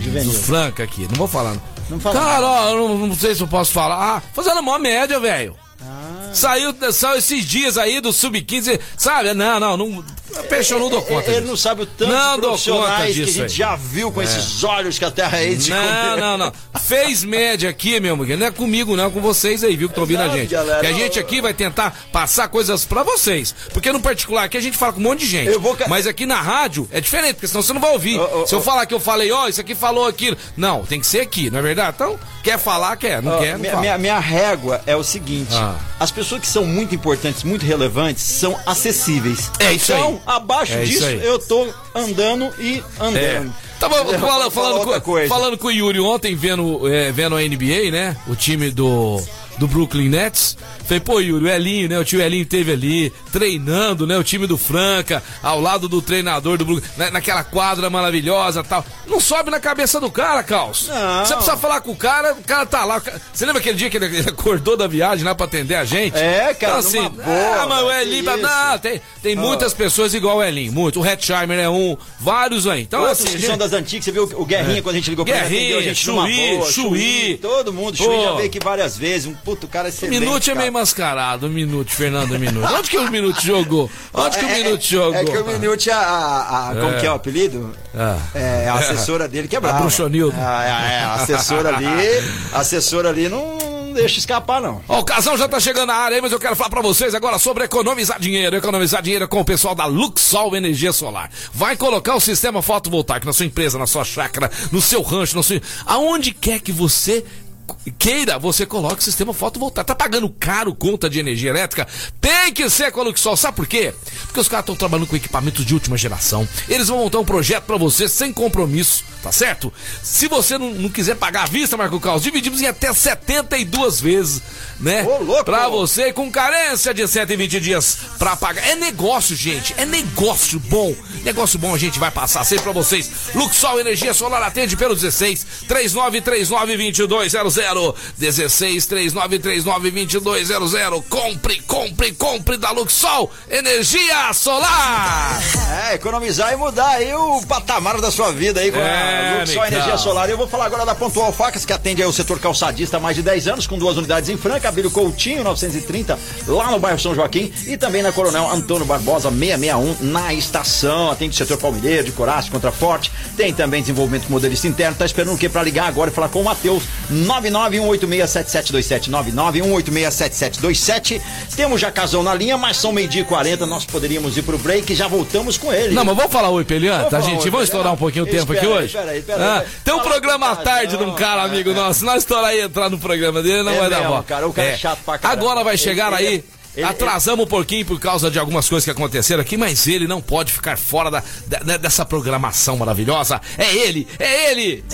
Juvenil. Do Franca aqui, não vou falar.
Não fala.
Cara, ó, eu não, não sei se eu posso falar. Ah, fazendo a maior média, velho. Ah. Saiu, saiu esses dias aí do Sub-15, sabe? Não, não, não. Peixe eu não dou conta.
Ele disso. não sabe o tanto não de profissionais que a gente aí. já viu com é. esses olhos que a terra é de
Não, não, não. Fez média aqui, meu amigo. Não é comigo, não, é com vocês aí, viu, que estão ouvindo a gente. Galera, que a gente aqui vai tentar passar coisas pra vocês. Porque no particular aqui a gente fala com um monte de gente. Vou... Mas aqui na rádio é diferente, porque senão você não vai ouvir. Oh, oh, Se eu falar que eu falei, ó, oh, isso aqui falou aquilo. Não, tem que ser aqui, não é verdade? Então, quer falar, quer. Não quer, não
minha, minha, minha, régua é o seguinte: ah. as pessoas que são muito importantes, muito relevantes, são acessíveis.
É isso
então,
aí.
Abaixo é disso, eu tô andando e andando. É.
Tava falando, falando, com, falando com o Yuri ontem, vendo, é, vendo a NBA, né? O time do, do Brooklyn Nets. Falei, pô, Yuri, o Elinho, né? O tio Elinho teve ali treinando, né? O time do Franca, ao lado do treinador do Brooklyn, né? naquela quadra maravilhosa tal. Não sobe na cabeça do cara, Caos. Você precisa falar com o cara, o cara tá lá. Você lembra aquele dia que ele, acordou da viagem lá pra atender a gente?
É, cara, então, assim, boa,
ah, mas o Elinho, não, tem, tem oh. muitas pessoas igual o Elinho, muito. O Hetzheimer é um, vários aí. Então,
Outros assim, que são das antigas, você viu o Guerrinha é. quando a gente ligou pra
Guerrinha, ele, Chuí, Chuí,
todo mundo, Chuí já veio aqui várias vezes, um puto cara excelente.
Minuto é meio mascarado, um minuto, Fernando Minuto. Onde que o Minuto jogou? Onde que o é, Minuto jogou?
É que o Minuto, a, a, a como que é o apelido? É, a assessora dele que é brava.
A Bruxonildo.
Ah, é, a assessora ali, a assessora ali não deixa escapar, não.
Ó, o casal já tá chegando na área aí, mas eu quero falar pra vocês agora sobre economizar dinheiro. Economizar dinheiro com o pessoal da Luxol Energia Solar. Vai colocar o sistema fotovoltaico na sua empresa, na sua chácara, no seu rancho, no seu... aonde quer que você queira, você coloca o sistema fotovoltaico. Tá pagando caro conta de energia elétrica? Tem que ser com a Luxol. Sabe por quê? Porque os caras estão trabalhando com equipamentos de última geração. Eles vão montar um projeto para você sem compromisso, tá certo? Se você não, não quiser pagar à vista, Marco Carlos, dividimos em até 72 vezes, né? Ô, louco! Pra você, com carência de 120 dias pra pagar. É negócio, gente. É negócio bom. Negócio bom a gente vai passar sempre pra vocês. Luxol Energia Solar atende pelo 16 3939 2200 16 3939 2200. Compre, compre, compre da Luxol Energia Solar.
É, economizar e mudar aí o patamar da sua vida aí com é, a Luxol Energia Solar. Eu vou falar agora da Pontual Facas, que atende aí o setor calçadista há mais de 10 anos, com duas unidades em Franca, Abílio Coutinho 930, lá no bairro São Joaquim, e também na Coronel Antônio Barbosa 661, na estação. Atende o setor palmilheiro, de coraço, contraforte. Tem também desenvolvimento modelista interno. Tá esperando o quê? Pra ligar agora e falar com o Matheus 991867727, 991867727. Temos já casão na linha, mas são meio-dia e 40, nós poderíamos ir pro break e já voltamos com ele.
Não, mas vamos falar oi, Pelian, tá, gente? Vamos estourar um pouquinho o tempo aqui hoje? Ah, tem um programa à tarde de um cara, amigo nosso. Se nós estourar aí entrar no programa dele, não é vai dar bom.
Cara, o cara é, é chato pra.
Agora vai chegar ele, aí. Ele, Atrasamos um pouquinho por causa de algumas coisas que aconteceram aqui, mas ele não pode ficar fora da, da, dessa programação maravilhosa. É ele, é ele!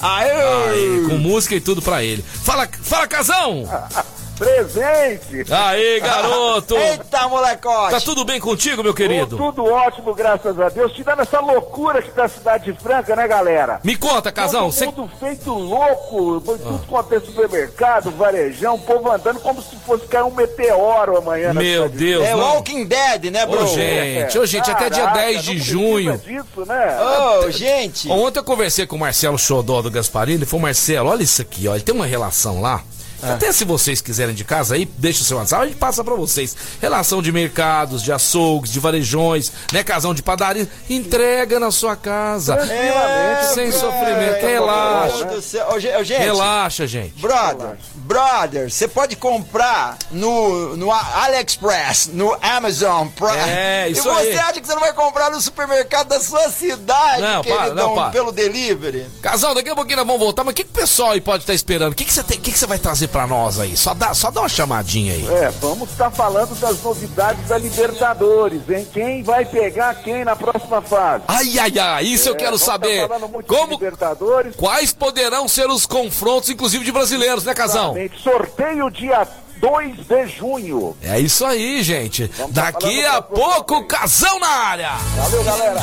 Aê! Aê! Com música e tudo pra ele. Fala, fala, casão!
Presente!
Aí, garoto!
Eita, molecote!
Tá tudo bem contigo, meu querido?
tudo ótimo, graças a Deus. Tirando essa loucura que tá a cidade de Franca, né, galera?
Me conta, casal.
Todo mundo cê... feito louco, tudo ah. quanto é supermercado, varejão, o povo andando como se fosse cair um meteoro amanhã.
Meu Deus,
É Walking Dead, né, bro?
Ô, gente, ô, gente, Caraca, até dia 10 de junho.
Disso, né?
Ô, gente!
Ontem eu conversei com o Marcelo Xodó do Gasparini, ele falou, Marcelo, olha isso aqui, ó, ele tem uma relação lá é. Até se vocês quiserem de casa aí, deixa o seu WhatsApp, a gente passa para vocês. Relação de mercados, de açougues, de varejões, né? Casão de padaria, entrega na sua casa. É, sem sofrimento. É, relaxa. gente, relaxa, gente.
Brother, brother, você pode comprar no, no AliExpress, no Amazon Prime.
É, isso
E você
aí.
acha que você não vai comprar no supermercado da sua cidade, não, para, não, para. pelo delivery?
Casal, daqui a pouquinho nós vamos voltar, mas o que, que o pessoal aí pode estar esperando? O que, que você tem, que, que você vai trazer pra nós aí. Só dá, só dá uma chamadinha aí.
É, vamos estar falando das novidades da Libertadores, hein? Quem vai pegar quem na próxima fase?
Ai, ai, ai, isso eu
É,
quero
vamos tá
saber.
de
Como,
Libertadores.
quais poderão ser os confrontos, inclusive de brasileiros, né, Casão?
Exatamente. Sorteio dia 2 de junho.
É isso aí, gente.
Vamos
Daqui a pouco. Casão na área.
Valeu, galera.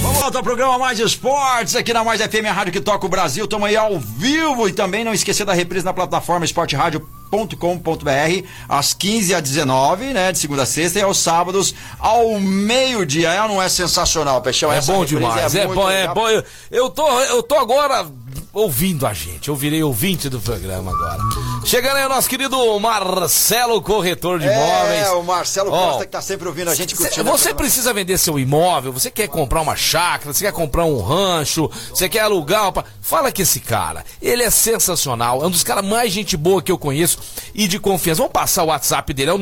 Vamos voltar ao programa Mais Esportes, aqui na Mais FM, a rádio que toca o Brasil. Estamos aí ao vivo e também não esquecer da reprise na plataforma esporteradio.com.br às 15 às 19, né, de segunda a sexta e aos sábados ao meio-dia. É ou não é sensacional, Peixão?
É
Essa
bom
reprise
demais, é,
muito
bom, é bom. Eu, eu tô, eu tô agora ouvindo a gente. Eu virei ouvinte do programa agora. Chegando aí o nosso querido Marcelo, corretor de imóveis.
É, o Marcelo Costa que tá sempre ouvindo a gente curtindo.
Você precisa vender seu imóvel, você quer comprar uma chácara, você quer comprar um rancho, você quer alugar uma... Fala com esse cara, ele é sensacional, é um dos caras mais gente boa que eu conheço e de confiança. Vamos passar o WhatsApp dele, é o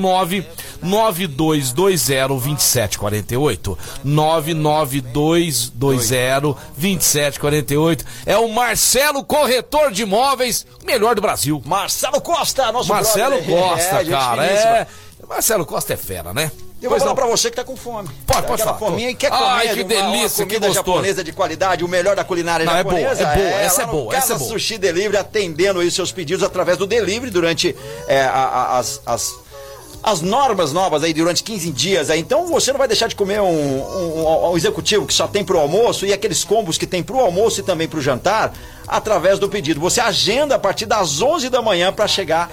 992202748. 992202748. É o Marcelo, corretor de imóveis, melhor do Brasil.
Marcelo Costa, nosso
Marcelo
brother.
Costa,
É,
cara, é... Marcelo Costa é fera, né?
Eu vou
Pois
falar
não.
pra você que tá com fome.
Pode, pode
Aquela
falar.
fominha e quer
Ai,
comer
que
uma- uma
delícia, que
comida
gostoso.
japonesa de qualidade, o melhor da culinária
Não, é boa,
japonesa.
é boa, essa
lá
é boa, essa é boa.
Sushi Delivery, atendendo aí seus pedidos através do delivery durante é, a- a- as... as as normas novas aí durante 15 dias aí, então você não vai deixar de comer um, um- um executivo que só tem pro almoço e aqueles combos que tem pro almoço e também pro jantar através do pedido. Você agenda a partir das 11 da manhã para chegar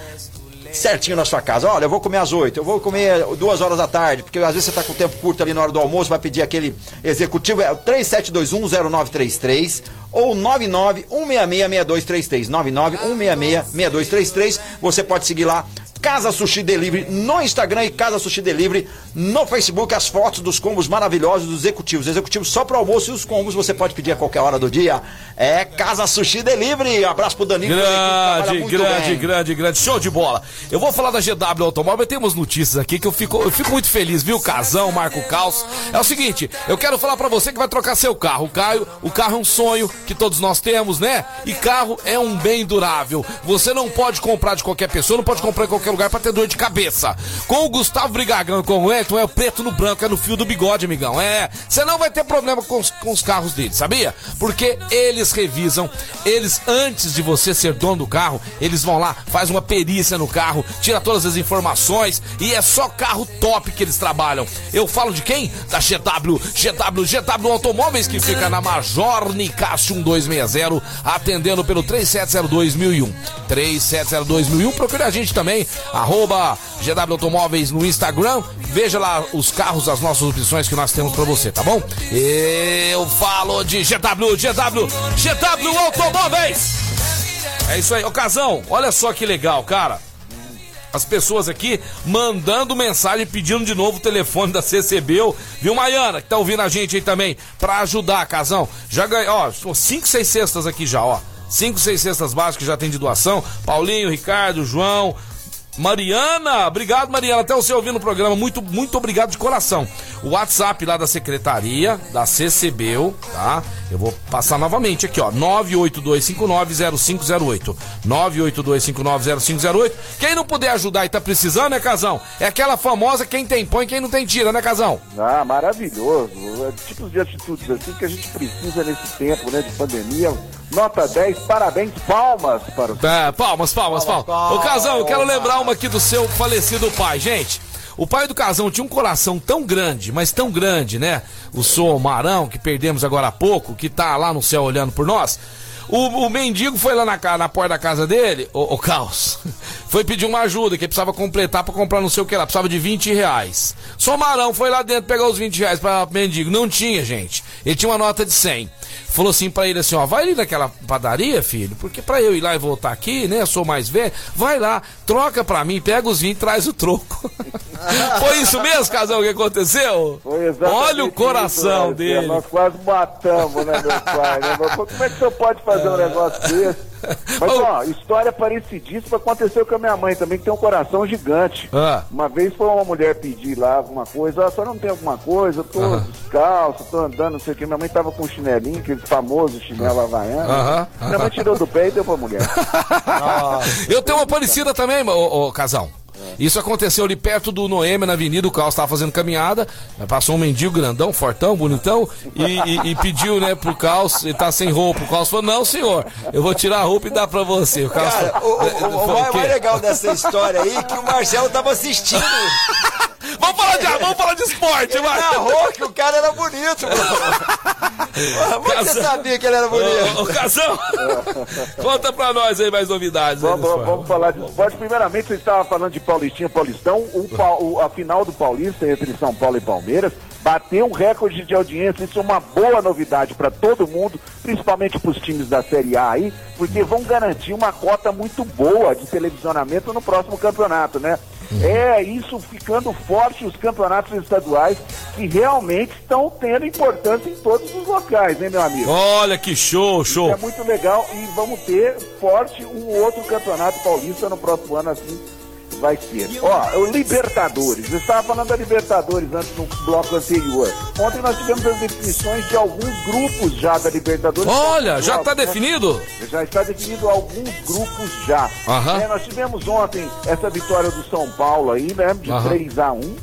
certinho na sua casa. Olha, eu vou comer às 8, eu vou comer duas horas da tarde, porque às vezes você está com tempo curto ali na hora do almoço, vai pedir aquele executivo, é o 37210933 ou 991666233. 991666233. Você pode seguir lá. Casa Sushi Delivery no Instagram e Casa Sushi Delivery no Facebook. As fotos dos combos maravilhosos dos executivos. Executivos só para almoço e os combos você pode pedir a qualquer hora do dia. É Casa Sushi Delivery. Abraço pro Danilo. que
Grande, grande,
bem.
grande, grande. Show de bola. Eu vou falar da GW Automóvel. Temos notícias aqui que eu fico, eu fico muito feliz, viu? Casão, Marco Caos. É o seguinte, eu quero falar pra você que vai trocar seu carro. O Caio, o carro é um sonho que todos nós temos, né? E carro é um bem durável. Você não pode comprar de qualquer pessoa, não pode comprar em qualquer lugar pra ter dor de cabeça. Com o Gustavo Brigagão com o Elton, é o preto no branco, é no fio do bigode, amigão. É, você não vai ter problema com os, com os carros deles, sabia? Porque eles revisam, eles antes de você ser dono do carro, eles vão lá, faz uma perícia no carro, tira todas as informações e é só carro top que eles trabalham. Eu falo de quem? Da GW, GW, GW Automóveis que fica na Major Nicásio 1260, atendendo pelo 3702.001. 3702.001, procure a gente também, arroba GW Automóveis no Instagram, veja lá os carros, as nossas opções que nós temos pra você, tá bom? Eu falo de GW, GW, GW Automóveis! É isso aí, ocasão, olha só que legal, cara. As pessoas aqui mandando mensagem pedindo de novo o telefone da CCBU, viu, Maiana, que tá ouvindo a gente aí também, pra ajudar, casão. Já ganhou, ó, são cinco, seis cestas aqui já, ó. Cinco, seis cestas básicas já tem de doação. Paulinho, Ricardo, João, Mariana, obrigado Mariana, até você ouvindo o programa, muito, muito obrigado de coração. O WhatsApp lá da secretaria, da CCBU, tá? Eu vou passar novamente aqui, ó, 982590508. 982590508. Quem não puder ajudar e tá precisando, né, Casão? É aquela famosa quem tem põe, quem não tem tira, né, Casão?
Ah, maravilhoso. É tipos de atitudes assim que a gente precisa nesse tempo, né, de pandemia. Nota 10, parabéns, palmas para o
É, palmas, palmas, palmas. Ô, Casão, eu quero lembrar uma aqui do seu falecido pai, gente. O pai do Casão tinha um coração tão grande, mas tão grande, né? O Sou Marão, que perdemos agora há pouco, que tá lá no céu olhando por nós. O, o mendigo foi lá na, na porta da casa dele, o, o Caos, foi pedir uma ajuda, que ele precisava completar pra comprar não sei o que lá, precisava de 20 reais. Somarão foi lá dentro pegar os 20 reais pra mendigo. Não tinha, gente. Ele tinha uma nota de 100. Falou assim pra ele assim, ó, vai ali naquela padaria, filho, porque pra eu ir lá e voltar aqui, né, eu sou mais velho, vai lá, troca pra mim, pega os 20 e traz o troco. Foi isso mesmo, casal, que aconteceu?
Foi exatamente
Olha o coração
isso, né?
dele.
Nós quase matamos, né, meu pai? Né? Mas Como é que o senhor pode fazer fazer um negócio desse. Mas, ó, história parecidíssima aconteceu com a minha mãe também, que tem um coração gigante.
Ah.
Uma vez foi uma mulher pedir lá alguma coisa, ah, só não tem alguma coisa, eu tô
Aham.
descalço, tô andando, não sei o que. Minha mãe tava com um chinelinho, aquele famoso chinelo havaiano.
Aham.
Minha mãe tirou do pé e deu pra mulher.
Eu tenho uma parecida também, ô, ô, Casão. Isso aconteceu ali perto do Noêmia, na avenida, o Carlos estava fazendo caminhada, passou um mendigo grandão, fortão, bonitão, e, e- e pediu, né, pro Carlos, ele tá sem roupa. O Carlos falou, não, senhor, eu vou tirar a roupa e dar pra você. O Carlos
Cara, o,
falou,
o- o- o
falou,
mais,
"O quê?"
mais legal dessa história aí é que o Marcelo tava assistindo.
Vamos falar de, vamos falar de esporte, vai.
narrou que o cara era bonito, mano. Como que você sabia que ele era bonito?
Ô, ô, Casão, conta pra nós aí mais novidades. aí
Vamos,
do
vamos, falar de esporte. Primeiramente, você estava falando de Paulistinha Paulistão. O, o- a final do Paulista entre São Paulo e Palmeiras bateu um recorde de audiência. Isso é uma boa novidade para todo mundo, principalmente para os times da Série A aí, porque vão garantir uma cota muito boa de televisionamento no próximo campeonato, né? É isso ficando forte os campeonatos estaduais que realmente estão tendo importância em todos os locais, né, meu amigo?
Olha que show, show.
É muito legal e vamos ter forte um outro campeonato paulista no próximo ano, assim vai ser. Ó, o Libertadores. Eu estava falando da Libertadores antes no bloco anterior. Ontem nós tivemos as definições de alguns grupos já da Libertadores.
Olha, já
Jogos,
tá
né?
definido?
Já está definido alguns grupos já.
Aham.
É, nós tivemos ontem essa vitória do São Paulo aí, né? De
Aham.
3 a 1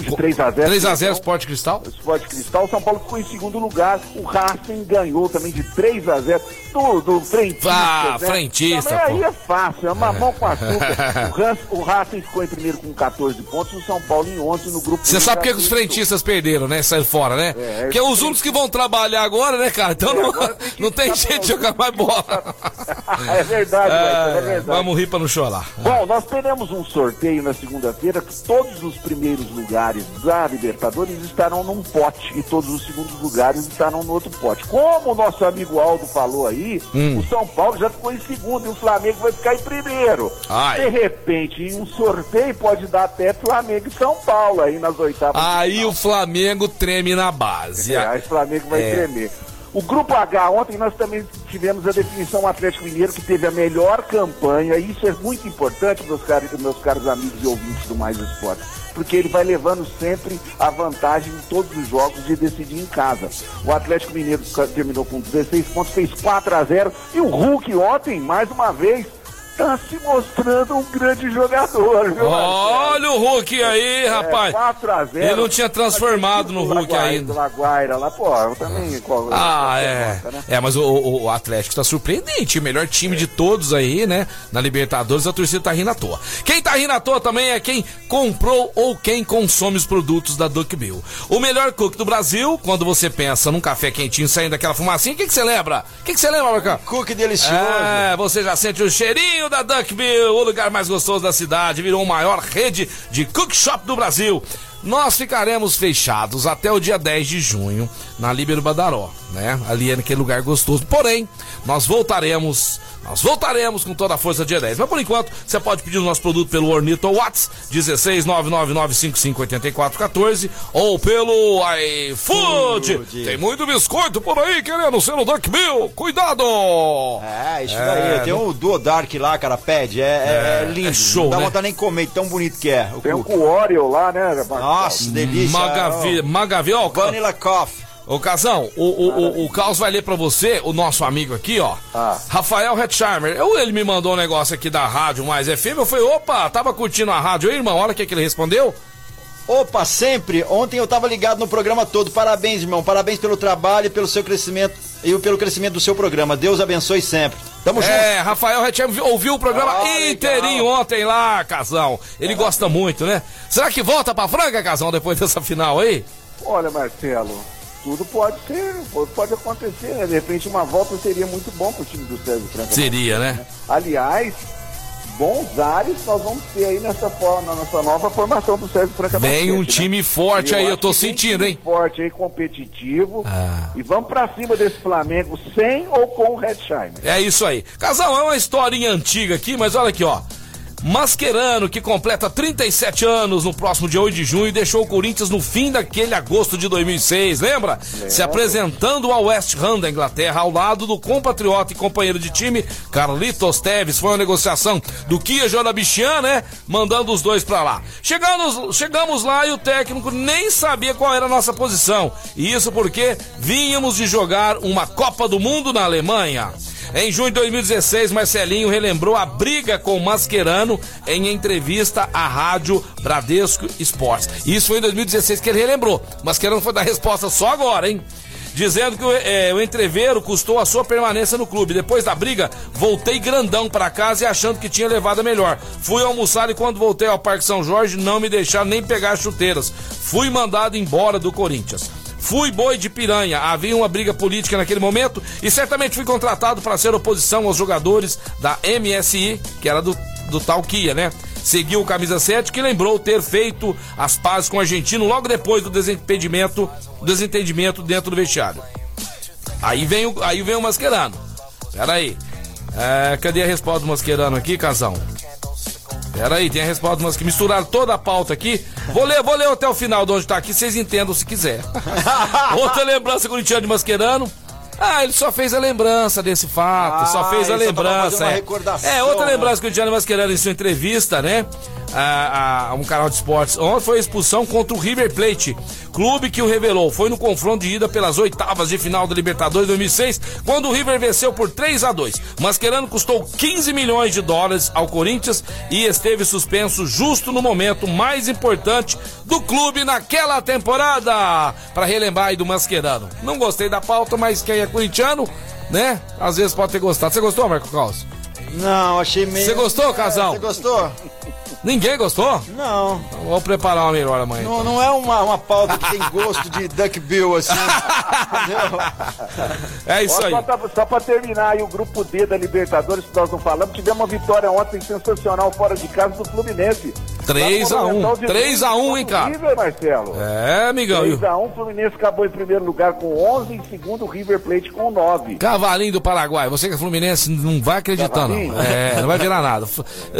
De 3 a 0
3x0 Sport Cristal.
Sport Cristal, São Paulo ficou em segundo lugar. O Racing ganhou também de 3 a 0 do, do Frentista.
Ah,
né?
Frentista,
Também
pô.
aí é fácil, é mamão com açúcar. o, o Racing ficou em primeiro com 14 pontos, o São Paulo em 11 no grupo.
Você sabe por que os frentistas perderam, né? Saíram fora, né?
É,
Porque é os únicos que vão trabalhar agora, né, cara? Então não,
tem que
não tem jeito de jogar mais bola.
é verdade, é
É,
verdade.
vamos rir pra não chorar.
Bom, nós teremos um sorteio na segunda-feira que todos os primeiros lugares da Libertadores estarão num pote e todos os segundos lugares estarão no outro pote. Como o nosso amigo Aldo falou aí,
Hum.
o São Paulo já ficou em segundo e o Flamengo vai ficar em primeiro.
Ai.
De repente, em um sorteio pode dar até Flamengo e São Paulo aí nas oitavas.
Aí o Flamengo treme na base.
É, aí o Flamengo vai
É.
tremer. O grupo H, ontem nós também tivemos a definição Atlético Mineiro, que teve a melhor campanha, e isso é muito importante, meus caros, meus caros amigos e ouvintes do Mais Esporte, porque ele vai levando sempre a vantagem em todos os jogos de decidir em casa. O Atlético Mineiro terminou com 16 pontos, fez 4 a 0 e o Hulk ontem, mais uma vez, está se mostrando um grande jogador, viu?
Olha o Hulk aí, rapaz.
É, 4 a 0
Ele não tinha transformado no Hulk
Laguaira-
ainda.
Laguaira lá, pô, eu também. qual-
Ah,
qual-
é.
nota, né?
É, mas o, o- o Atlético tá surpreendente. O melhor time de todos aí, né? Na Libertadores, a torcida tá rindo à toa. Quem tá rindo à toa também é quem comprou ou quem consome os produtos da Duck Bill. O melhor cook do Brasil, quando você pensa num café quentinho saindo daquela fumacinha, o que que você lembra? O que que você lembra, Marcão?
Cookie delicioso.
É, você já sente o cheirinho da Duckbill, o lugar mais gostoso da cidade, virou a maior rede de cook shop do Brasil. Nós ficaremos fechados até o dia 10 de junho na Líbero Badaró, né? Ali é naquele lugar gostoso. Porém, nós voltaremos, nós voltaremos com toda a força dia 10. Mas por enquanto, você pode pedir o nosso produto pelo Ornito Whats 16 999558414 ou pelo iFood.
Food.
Tem muito biscoito por aí querendo ser o Duckbill. Cuidado!
É, isso
É,
daí. Tem o Duo Dark lá, cara, pede. É, é- é lindo.
é show,
Não dá
né?
vontade nem comer, tão bonito que é. O
Tem um o Oreo lá, né?
Nossa, delícia.
Magavi, Magavi, Ó,
Vanilla Coffee.
Ô, Casão, o, o, o, o Carlos vai ler pra você, o nosso amigo aqui, ó.
Ah.
Rafael Hetzheimer. Eu, ele me mandou um negócio aqui da rádio Mais FM. Eu falei, opa, tava curtindo a rádio aí, irmão? Olha o que, que ele respondeu.
Opa, sempre. Ontem eu tava ligado no programa todo. Parabéns, irmão. Parabéns pelo trabalho e pelo seu crescimento e pelo crescimento do seu programa. Deus abençoe sempre. Tamo junto.
É, Rafael Hetzheimer ouviu o programa
Ah, legal.
inteirinho ontem lá, Casão. Ele gosta muito, né? Será que volta pra Franca, Casão, depois dessa final aí?
Olha, Marcelo, tudo pode ser, pode acontecer, né? De repente uma volta seria muito bom pro time do Sérgio Franca.
Seria, né?
Aliás, bons ares nós vamos ter aí nessa, forma, nessa nova formação do Sérgio Franca.
Vem um
né?
time forte aí, eu tô sentindo,
time
hein?
Forte aí, competitivo.
Ah.
E vamos pra cima desse Flamengo, sem ou com o Redsheimer.
É isso aí. Casal, é uma historinha antiga aqui, mas olha aqui, ó. Mascherano, que completa 37 anos no próximo dia 8 de junho, deixou o Corinthians no fim daquele agosto de 2006, lembra? Se apresentando ao West Ham da Inglaterra ao lado do compatriota e companheiro de time Carlitos Teves. Foi uma negociação do Kia Jonabichian, né? Mandando os dois pra lá. Chegamos, chegamos lá e o técnico nem sabia qual era a nossa posição. E isso porque vínhamos de jogar uma Copa do Mundo na Alemanha. Em junho de 2016, Marcelinho relembrou a briga com o Mascherano em entrevista à rádio Bradesco Esportes. Isso foi em 2016 que ele relembrou. Mascherano foi dar resposta só agora, hein? Dizendo que é, o entreveiro custou a sua permanência no clube. Depois da briga, voltei grandão para casa e achando que tinha levado a melhor. Fui almoçar e quando voltei ao Parque São Jorge, não me deixaram nem pegar chuteiras. Fui mandado embora do Corinthians. Fui boi de piranha. Havia uma briga política naquele momento e certamente fui contratado para ser oposição aos jogadores da MSI, que era do, do Kia, né? Seguiu o camisa 7, que lembrou ter feito as pazes com o argentino logo depois do desentendimento, desentendimento dentro do vestiário. Aí vem o, aí vem o Mascherano. Pera aí. É, cadê a resposta do Mascherano aqui, casão? Pera aí, tem a resposta, mas que misturaram toda a pauta aqui. Vou ler, vou ler até o final de onde tá aqui, vocês entendam se quiser. Outra lembrança corintiana de Mascherano. Ah, ele só fez a lembrança desse fato, ah, só fez a lembrança. É. é. outra né? lembrança que o Diário Mascherano em sua entrevista, né? A, a, um canal de esportes. Ontem foi a expulsão contra o River Plate, clube que o revelou. Foi no confronto de ida pelas oitavas de final da Libertadores 2006, quando o River venceu por 3 a 2. Mascherano custou 15 milhões de dólares ao Corinthians e esteve suspenso justo no momento mais importante do clube naquela temporada. Para relembrar aí do Mascherano. Não gostei da pauta, mas quem é corintiano, né? Às vezes pode ter gostado. Você gostou, Marco Caos?
Não, achei meio.
Você gostou, casal?
Você gostou?
Ninguém gostou?
Não.
Então, vou preparar uma melhor amanhã.
Não, então. não é uma, uma pauta que tem gosto de Duck Bill, assim.
é isso aí.
Só pra, só pra terminar aí, o grupo D da Libertadores, que nós não falamos, tivemos uma vitória ontem sensacional fora de casa do Fluminense.
3x1. 3x1, hein, cara?
River, Marcelo.
É, amigão.
3x1, Fluminense acabou em primeiro lugar com 11, em segundo, River Plate com 9.
Cavalinho do Paraguai. Você que é Fluminense não vai acreditar, Cavalinho? não. É, não vai virar nada.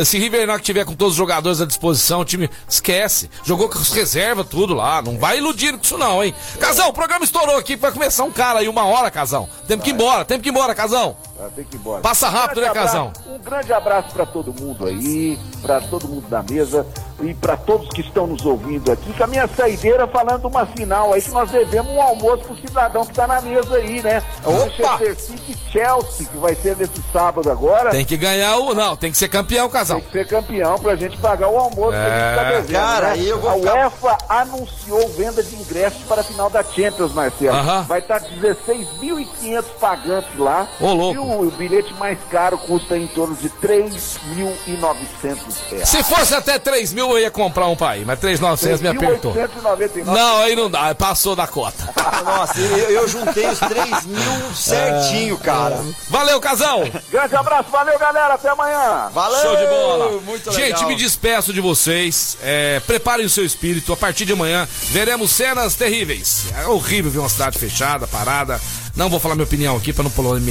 Se River não tiver com todos os jogadores à disposição, o time esquece. Jogou com as reservas, tudo lá. Não vai iludir com isso, não, hein? Casão, o programa estourou aqui. Vai começar um cara aí, uma hora, Casão. Temos que ir embora, temos que ir embora, Casão.
Ah, tem que ir embora.
Passa rápido, um né,
abraço,
Casão?
Um grande abraço para todo mundo aí, para todo mundo da mesa e para todos que estão nos ouvindo aqui. Com a minha saideira falando uma final aí que nós devemos um almoço pro cidadão que tá na mesa aí, né? Manchester City Chelsea, que vai ser nesse sábado agora.
Tem que ganhar o. Não, tem que ser campeão, Casão.
Tem que ser campeão pra gente pagar o almoço é... que a gente tá devendo.
Cara,
né?
eu vou
a
ficar...
UEFA anunciou venda de ingressos para a final da Champions, Marcelo.
Uh -huh.
Vai estar 16.500 pagantes lá.
Ô, louco.
O, bilhete mais caro custa em torno de 3.900 reais.
Se fosse até 3 mil, eu ia comprar um pai, mas 3.900 me apertou. Não, aí não dá, passou da cota.
Nossa, eu, eu, juntei os 3 mil certinho, cara.
Valeu, casal!
Grande abraço, valeu, galera, até amanhã!
Valeu!
Show de bola!
Muito
Gente,
legal.
me despeço de vocês. É, preparem o seu espírito, a partir de amanhã veremos cenas terríveis. É horrível ver uma cidade fechada, parada. Não vou falar minha opinião aqui para não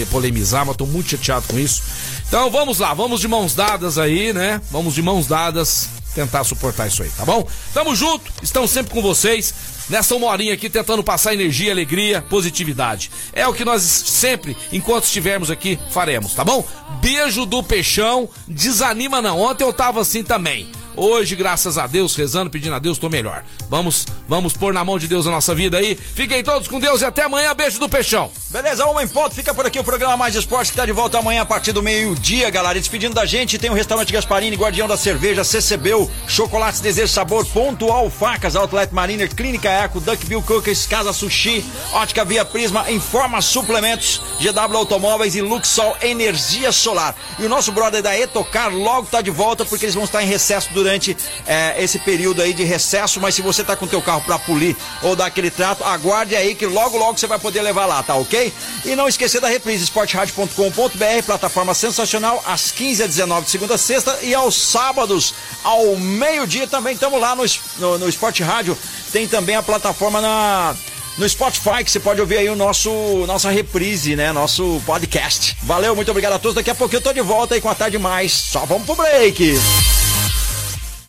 polemizar, mas tô muito chateado com isso. Então vamos lá, vamos de mãos dadas aí, né? Vamos de mãos dadas tentar suportar isso aí, tá bom? Tamo junto, estamos sempre com vocês. Nessa uma horinha aqui tentando passar energia, alegria, positividade. É o que nós sempre, enquanto estivermos aqui, faremos, tá bom? Beijo do peixão, desanima não. Ontem eu tava assim também. Hoje, graças a Deus, rezando, pedindo a Deus, tô melhor. Vamos, vamos pôr na mão de Deus a nossa vida aí. Fiquem todos com Deus e até amanhã. Beijo do Peixão.
Beleza, uma em ponto. Fica por aqui o programa Mais Esporte que tá de volta amanhã a partir do meio-dia, galera. Despedindo da gente, tem o restaurante Gasparini, Guardião da Cerveja, CCBU, Chocolates Desejo Sabor, Pontual, Facas, Outlet Mariner, Clínica Eco, Duck Bill Cookies, Casa Sushi, Ótica Via Prisma, Informa Suplementos, GW Automóveis e Luxol Energia Solar. E o nosso brother da Etocar logo tá de volta porque eles vão estar em recesso durante durante é, esse período aí de recesso, mas se você tá com teu carro para polir ou dar aquele trato, aguarde aí que logo logo você vai poder levar lá, tá ok? E não esquecer da reprise esportradio.com.br, plataforma sensacional, às 15 às 19 de segunda a sexta e aos sábados ao meio-dia também estamos lá no, no, no Esporte Rádio. Tem também a plataforma na no Spotify, que você pode ouvir aí o nosso nossa reprise, né? Nosso podcast. Valeu, muito obrigado a todos. Daqui a pouco eu tô de volta aí com a tarde mais. Só vamos pro break.